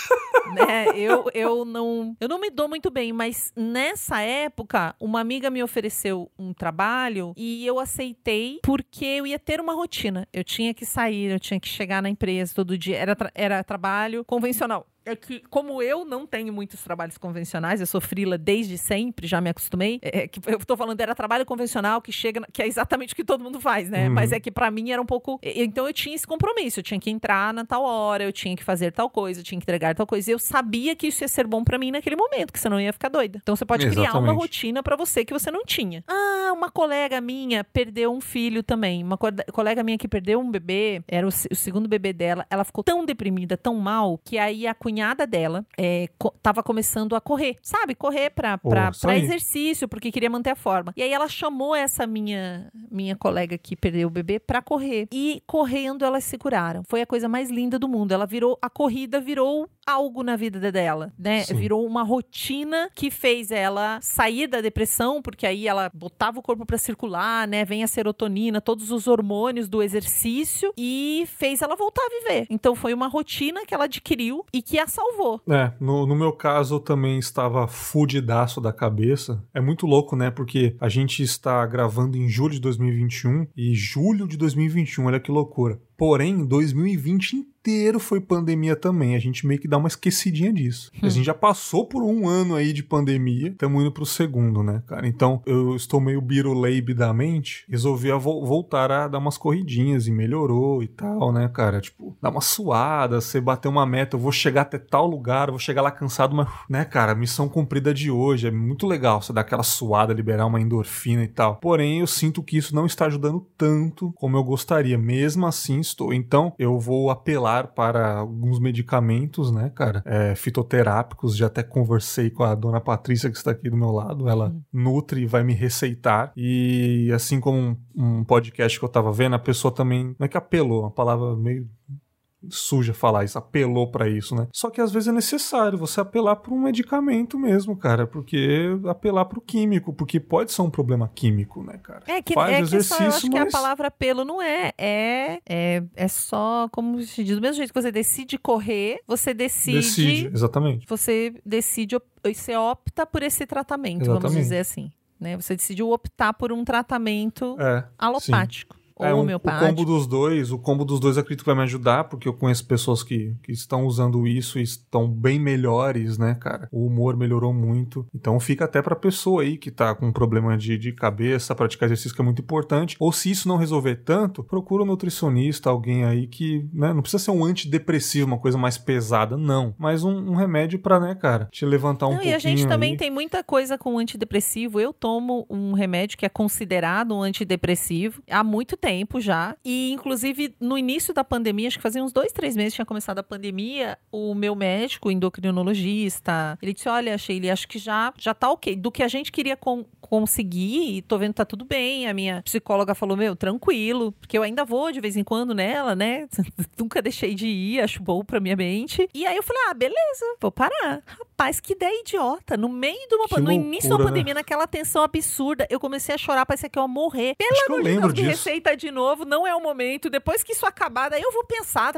né? Eu, eu não eu não me dou muito bem, mas nessa época, uma amiga me ofereceu um trabalho e eu aceitei porque eu ia ter uma rotina. Eu tinha que sair, eu tinha que chegar na empresa todo dia. Era, tra era trabalho convencional é que, como eu não tenho muitos trabalhos convencionais, eu sou frila desde sempre, já me acostumei. É, é que eu tô falando, era trabalho convencional que chega, que é exatamente o que todo mundo faz, né? Uhum. Mas é que para mim era um pouco. Então eu tinha esse compromisso, eu tinha que entrar na tal hora, eu tinha que fazer tal coisa, eu tinha que entregar tal coisa. E eu sabia que isso ia ser bom para mim naquele momento, que senão eu ia ficar doida. Então você pode exatamente. criar uma rotina para você que você não tinha. Ah, uma colega minha perdeu um filho também. Uma co colega minha que perdeu um bebê, era o, o segundo bebê dela, ela ficou tão deprimida, tão mal, que aí a cunhada cunhada dela é, co tava começando a correr, sabe? Correr pra, pra, oh, pra exercício, porque queria manter a forma. E aí ela chamou essa minha, minha colega que perdeu o bebê pra correr. E correndo elas se curaram. Foi a coisa mais linda do mundo. Ela virou, a corrida virou algo na vida dela, né? Sim. Virou uma rotina que fez ela sair da depressão, porque aí ela botava o corpo para circular, né? Vem a serotonina, todos os hormônios do exercício e fez ela voltar a viver. Então foi uma rotina que ela adquiriu e que a salvou. É, no, no meu caso eu também estava fudidaço da cabeça. É muito louco, né? Porque a gente está gravando em julho de 2021 e julho de 2021, olha que loucura. Porém, 2020 inteiro foi pandemia também. A gente meio que dá uma esquecidinha disso. Hum. A gente já passou por um ano aí de pandemia, estamos indo pro segundo, né, cara? Então, eu estou meio biruleibe da mente, resolvi a vo voltar a dar umas corridinhas e melhorou e tal, né, cara? Tipo, dar uma suada, você bater uma meta, eu vou chegar até tal lugar, eu vou chegar lá cansado, mas, né, cara, missão cumprida de hoje. É muito legal você dar aquela suada, liberar uma endorfina e tal. Porém, eu sinto que isso não está ajudando tanto como eu gostaria. Mesmo assim, estou. Então, eu vou apelar para alguns medicamentos, né, cara? É, fitoterápicos. Já até conversei com a dona Patrícia, que está aqui do meu lado. Ela uhum. nutre e vai me receitar. E assim como um, um podcast que eu tava vendo, a pessoa também. Não é que apelou, uma palavra meio suja falar isso, apelou para isso, né? Só que às vezes é necessário você apelar para um medicamento mesmo, cara, porque apelar para o químico, porque pode ser um problema químico, né, cara? É que, Faz é exercício, que eu acho mas... que a palavra apelo não é, é, é, é só, como se diz, do mesmo jeito que você decide correr, você decide... Decide, exatamente. Você decide, você opta por esse tratamento, exatamente. vamos dizer assim. Né? Você decidiu optar por um tratamento é, alopático. Sim é, um, o combo dos dois, o combo dos dois acredito que vai me ajudar, porque eu conheço pessoas que, que estão usando isso e estão bem melhores, né, cara? O humor melhorou muito. Então fica até pra pessoa aí que tá com um problema de, de cabeça, praticar exercício que é muito importante. Ou se isso não resolver tanto, procura um nutricionista, alguém aí que, né, não precisa ser um antidepressivo, uma coisa mais pesada, não. Mas um, um remédio pra, né, cara, te levantar um não, pouquinho. E a gente também aí. tem muita coisa com antidepressivo. Eu tomo um remédio que é considerado um antidepressivo há muito tempo tempo já. E, inclusive, no início da pandemia, acho que fazia uns dois, três meses tinha começado a pandemia, o meu médico, endocrinologista, ele disse: Olha, Sheila, acho que já, já tá ok. Do que a gente queria con conseguir, e tô vendo que tá tudo bem. A minha psicóloga falou: Meu, tranquilo, porque eu ainda vou de vez em quando nela, né? [LAUGHS] Nunca deixei de ir, acho bom pra minha mente. E aí eu falei: Ah, beleza, vou parar. Rapaz, que ideia idiota. No meio de uma pandemia, no início da né? pandemia, né? naquela tensão absurda, eu comecei a chorar, parecia que eu ia morrer. Pelo amor de Deus, que receita de novo, não é o momento. Depois que isso acabar, daí eu vou pensar,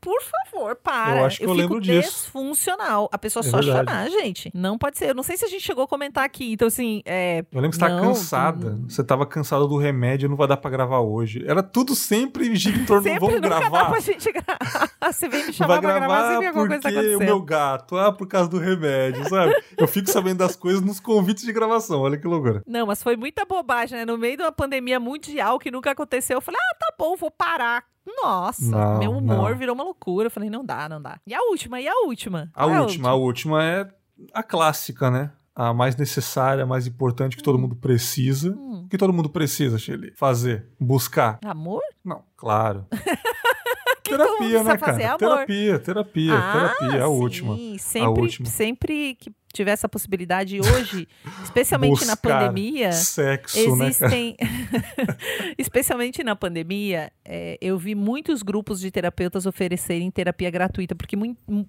por favor, para. Eu acho que eu, eu lembro disso. Disfuncional. A pessoa é só verdade. chorar, gente. Não pode ser. Eu não sei se a gente chegou a comentar aqui. Então, assim, é. Eu lembro que você tá cansada. Hum. Você tava cansada do remédio, não vai dar pra gravar hoje. Era tudo sempre torno sempre vamos gravar. Dá pra gente gravar. [LAUGHS] Você vem me chamar pra gravar, sempre alguma coisa tá o meu gato, ah, por causa do remédio, sabe? eu fico sabendo das coisas nos convites de gravação. Olha que loucura. Não, mas foi muita bobagem, né? No meio de uma pandemia mundial que nunca aconteceu, eu falei, ah, tá bom, vou parar. Nossa, não, meu humor não. virou uma loucura. Eu falei, não dá, não dá. E a última, e a última? A, última, a última, a última é a clássica, né? A mais necessária, a mais importante que hum. todo mundo precisa. Hum. que todo mundo precisa, Shelly? Fazer, buscar. Amor? Não, claro. [LAUGHS] terapia, né, cara? Terapia, terapia, ah, terapia, a última. Sim, sempre, a última. sempre que tiver essa possibilidade hoje, [LAUGHS] especialmente na pandemia, sexo, né, existem, né, [LAUGHS] [LAUGHS] especialmente na pandemia, é, eu vi muitos grupos de terapeutas oferecerem terapia gratuita, porque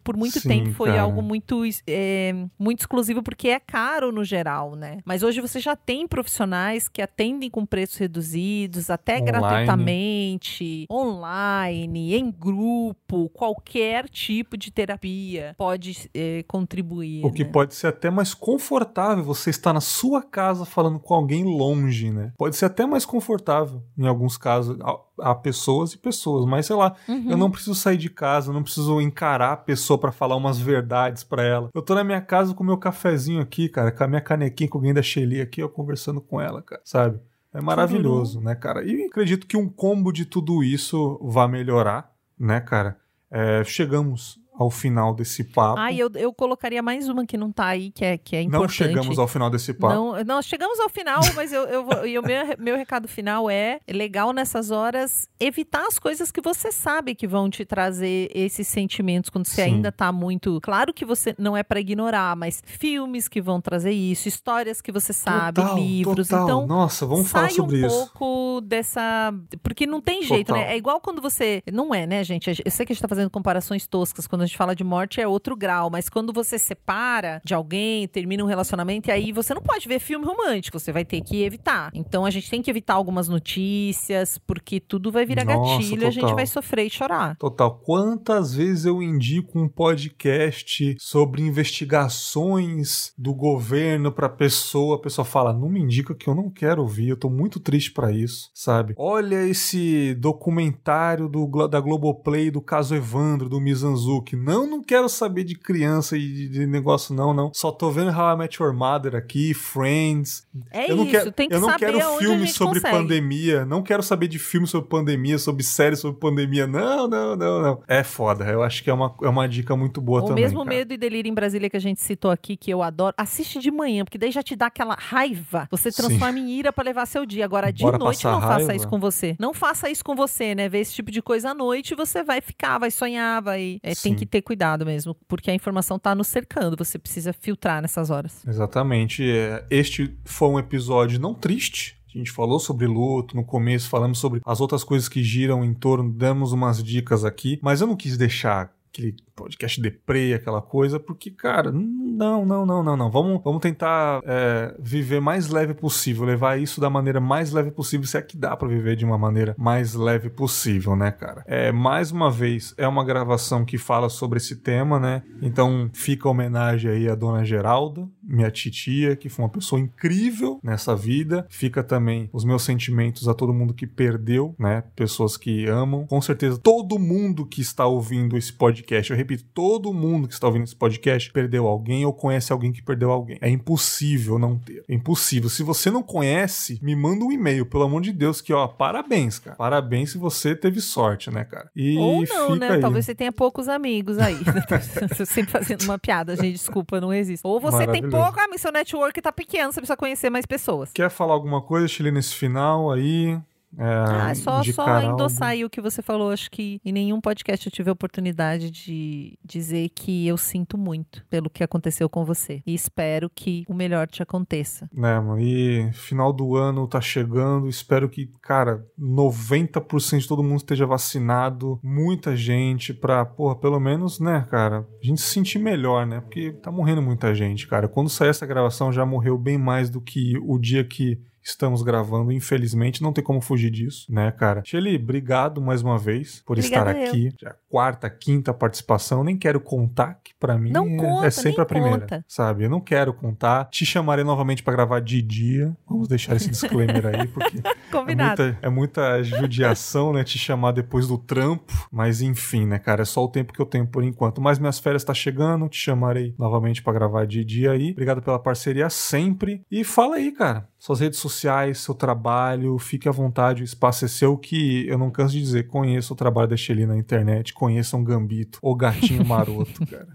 por muito Sim, tempo foi cara. algo muito, é, muito exclusivo, porque é caro no geral, né? Mas hoje você já tem profissionais que atendem com preços reduzidos, até online. gratuitamente, online, em grupo, qualquer tipo de terapia pode é, contribuir. O que né? pode pode ser até mais confortável você estar na sua casa falando com alguém longe, né? Pode ser até mais confortável, em alguns casos. Há pessoas e pessoas, mas sei lá, uhum. eu não preciso sair de casa, não preciso encarar a pessoa para falar umas verdades para ela. Eu tô na minha casa com meu cafezinho aqui, cara, com a minha canequinha com alguém da Shelly aqui, eu conversando com ela, cara, sabe? É maravilhoso, né, cara? E acredito que um combo de tudo isso vai melhorar, né, cara? É, chegamos ao final desse papo. Ah, eu, eu colocaria mais uma que não tá aí, que é, que é importante. Não chegamos ao final desse papo. Não, não chegamos ao final, mas eu, eu vou, e o meu, [LAUGHS] meu recado final é, é legal nessas horas evitar as coisas que você sabe que vão te trazer esses sentimentos quando você Sim. ainda tá muito. Claro que você não é para ignorar, mas filmes que vão trazer isso, histórias que você sabe, total, livros. Total. Então, nossa, vamos falar sobre um isso. um pouco dessa. Porque não tem jeito, total. né? É igual quando você. Não é, né, gente? Eu sei que a gente tá fazendo comparações toscas quando a gente fala de morte é outro grau, mas quando você separa de alguém, termina um relacionamento, e aí você não pode ver filme romântico, você vai ter que evitar. Então a gente tem que evitar algumas notícias, porque tudo vai virar Nossa, gatilho total. e a gente vai sofrer e chorar. Total. Quantas vezes eu indico um podcast sobre investigações do governo pra pessoa, a pessoa fala, não me indica que eu não quero ouvir, eu tô muito triste para isso, sabe? Olha esse documentário do, da Globoplay do caso Evandro, do Mizanzuki. Não, não quero saber de criança e de, negócio, não, não. Só tô vendo How I Met Your Mother aqui, Friends. É eu não isso, quero, tem que Eu não quero filmes sobre consegue. pandemia, não quero saber de filmes sobre pandemia, sobre séries sobre pandemia. Não, não, não, não. É foda, eu acho que é uma, é uma dica muito boa o também. O mesmo cara. Medo e Delírio em Brasília que a gente citou aqui, que eu adoro, assiste de manhã, porque daí já te dá aquela raiva. Você transforma Sim. em ira para levar seu dia. Agora, de Bora noite, não raiva. faça isso com você. Não faça isso com você, né? Ver esse tipo de coisa à noite, você vai ficar, vai sonhar, vai. É, tem que ter cuidado mesmo, porque a informação está nos cercando, você precisa filtrar nessas horas. Exatamente. É, este foi um episódio não triste, a gente falou sobre luto no começo, falamos sobre as outras coisas que giram em torno, damos umas dicas aqui, mas eu não quis deixar aquele podcast deprê, aquela coisa, porque, cara, não, não, não, não, não. Vamos, vamos tentar é, viver mais leve possível, levar isso da maneira mais leve possível, se é que dá para viver de uma maneira mais leve possível, né, cara? É, mais uma vez, é uma gravação que fala sobre esse tema, né? Então fica a homenagem aí à dona Geralda, minha titia, que foi uma pessoa incrível nessa vida. Fica também os meus sentimentos a todo mundo que perdeu, né? Pessoas que amam. Com certeza, todo mundo que está ouvindo esse podcast, eu repito, todo mundo que está ouvindo esse podcast perdeu alguém ou conhece alguém que perdeu alguém. É impossível não ter. É impossível. Se você não conhece, me manda um e-mail, pelo amor de Deus, que ó, parabéns, cara. Parabéns se você teve sorte, né, cara? E ou não, né? Aí. Talvez você tenha poucos amigos aí. [LAUGHS] sempre fazendo uma piada, gente, desculpa, não existe. Ou você tem pouco, ah, mas seu network tá pequeno, você precisa conhecer mais pessoas. Quer falar alguma coisa, Chile, nesse final aí? É, ah, só, só endossar aí o que você falou. Acho que em nenhum podcast eu tive a oportunidade de dizer que eu sinto muito pelo que aconteceu com você. E espero que o melhor te aconteça. Né, mano? E final do ano tá chegando. Espero que, cara, 90% de todo mundo esteja vacinado. Muita gente pra, porra, pelo menos, né, cara, a gente se sentir melhor, né? Porque tá morrendo muita gente, cara. Quando sair essa gravação já morreu bem mais do que o dia que estamos gravando, infelizmente, não tem como fugir disso, né, cara? Shelly, obrigado mais uma vez por Obrigada estar eu. aqui. Já quarta, quinta participação, nem quero contar, que pra mim Não é, conta, é sempre a primeira, conta. sabe? Eu não quero contar. Te chamarei novamente pra gravar de dia. Vamos deixar esse disclaimer aí, porque [LAUGHS] é Combinado. muita, é muita judiação, né? Te chamar depois do trampo. Mas enfim, né, cara? É só o tempo que eu tenho por enquanto. Mas minhas férias tá chegando. Te chamarei novamente pra gravar de dia aí. Obrigado pela parceria sempre. E fala aí, cara. Suas redes sociais, seu trabalho. Fique à vontade. O espaço é seu. Que eu não canso de dizer. Conheça o trabalho da Shelly na internet. Conheçam Gambito. O gatinho [LAUGHS] maroto, cara.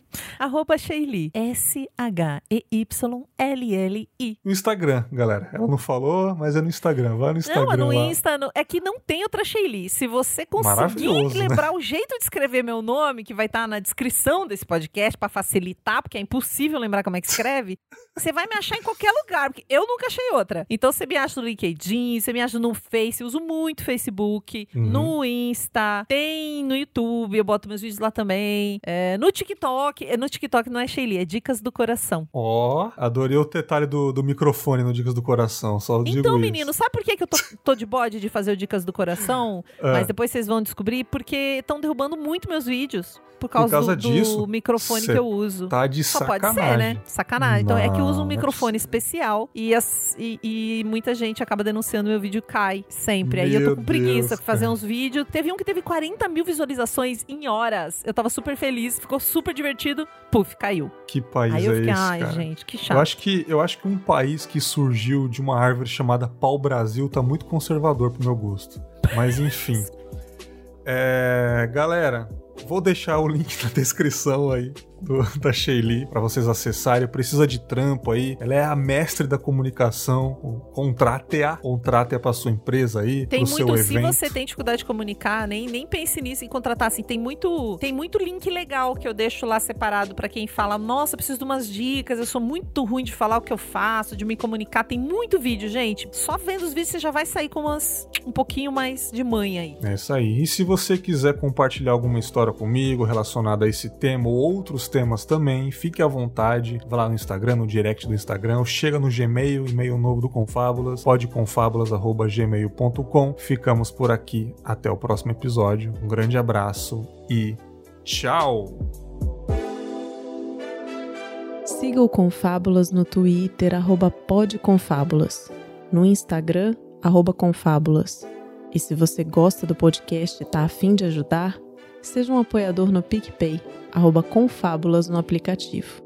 [LAUGHS] Arroba Sheili. S-H-E-Y-L-L-I. No Instagram, galera. Ela não falou, mas é no Instagram. Vai no Instagram. Não, no lá. Insta no- é que não tem outra Sheili. Se você conseguir né? lembrar o jeito de escrever meu nome, que vai estar na descrição desse podcast pra facilitar, porque é impossível lembrar como é que escreve, [LAUGHS] você vai me achar em qualquer lugar, porque eu nunca achei outra. Então você me acha no LinkedIn, você me acha no Face, eu uso muito Facebook, Uhum. no Insta, tem no YouTube, eu boto meus vídeos lá também, é, no TikTok, é, no TikTok não é Sheili, é Dicas do Coração. Ó, adorei o detalhe do, do microfone no Dicas do Coração. Só digo Então, isso. menino, sabe por que, que eu tô, tô de bode de fazer o Dicas do Coração? Ah. Mas depois vocês vão descobrir, porque estão derrubando muito meus vídeos. Por causa, causa do, do disso, microfone cê que eu uso. Tá de Só sacanagem. pode ser, né? Sacanagem. Então é que eu uso um é microfone especial e, as- e- e muita gente acaba denunciando meu vídeo cai sempre. Aí eu tô Meu com preguiça Deus, de fazer uns vídeos. Teve um que teve 40 mil visualizações em horas. Eu tava super feliz, ficou super divertido. Puf, caiu. Que país Aí eu é fiquei, esse, ai, cara? gente, que Eu chato. acho, que, eu acho que um país que surgiu de uma árvore chamada pau-brasil tá muito conservador pro meu gosto. Mas [LAUGHS] enfim. É, galera, vou deixar o link na descrição aí do- [LAUGHS] da Sheili pra vocês acessarem. Precisa de trampo aí. Ela é a mestre da comunicação. Contrate-a. Contrate-a pra sua empresa aí, Tem pro seu muito, se evento. você tem dificuldade de comunicar, nem, nem pense nisso em contratar assim. Tem muito, tem muito link legal que eu deixo lá separado pra quem fala: "Nossa, preciso de umas dicas, eu sou muito ruim de falar o que eu faço, de me comunicar". Tem muito vídeo, gente. Só vendo os vídeos você já vai sair com umas um pouquinho mais de manha aí. É isso aí. E se você quiser compartilhar alguma história comigo relacionada a esse tema ou outros temas também, fique à vontade. Vai lá no Instagram, no direct do Instagram, chega no Gmail, e-mail novo do Confábulas, podeconfabulas.gmail.com. Ficamos por aqui. Até o próximo episódio. Um grande abraço e tchau! Siga o Confábulas no Twitter, podconfábulas. No Instagram, confábulas. E se você gosta do podcast e tá afim de ajudar, seja um apoiador no PicPay, arroba confábulas no aplicativo.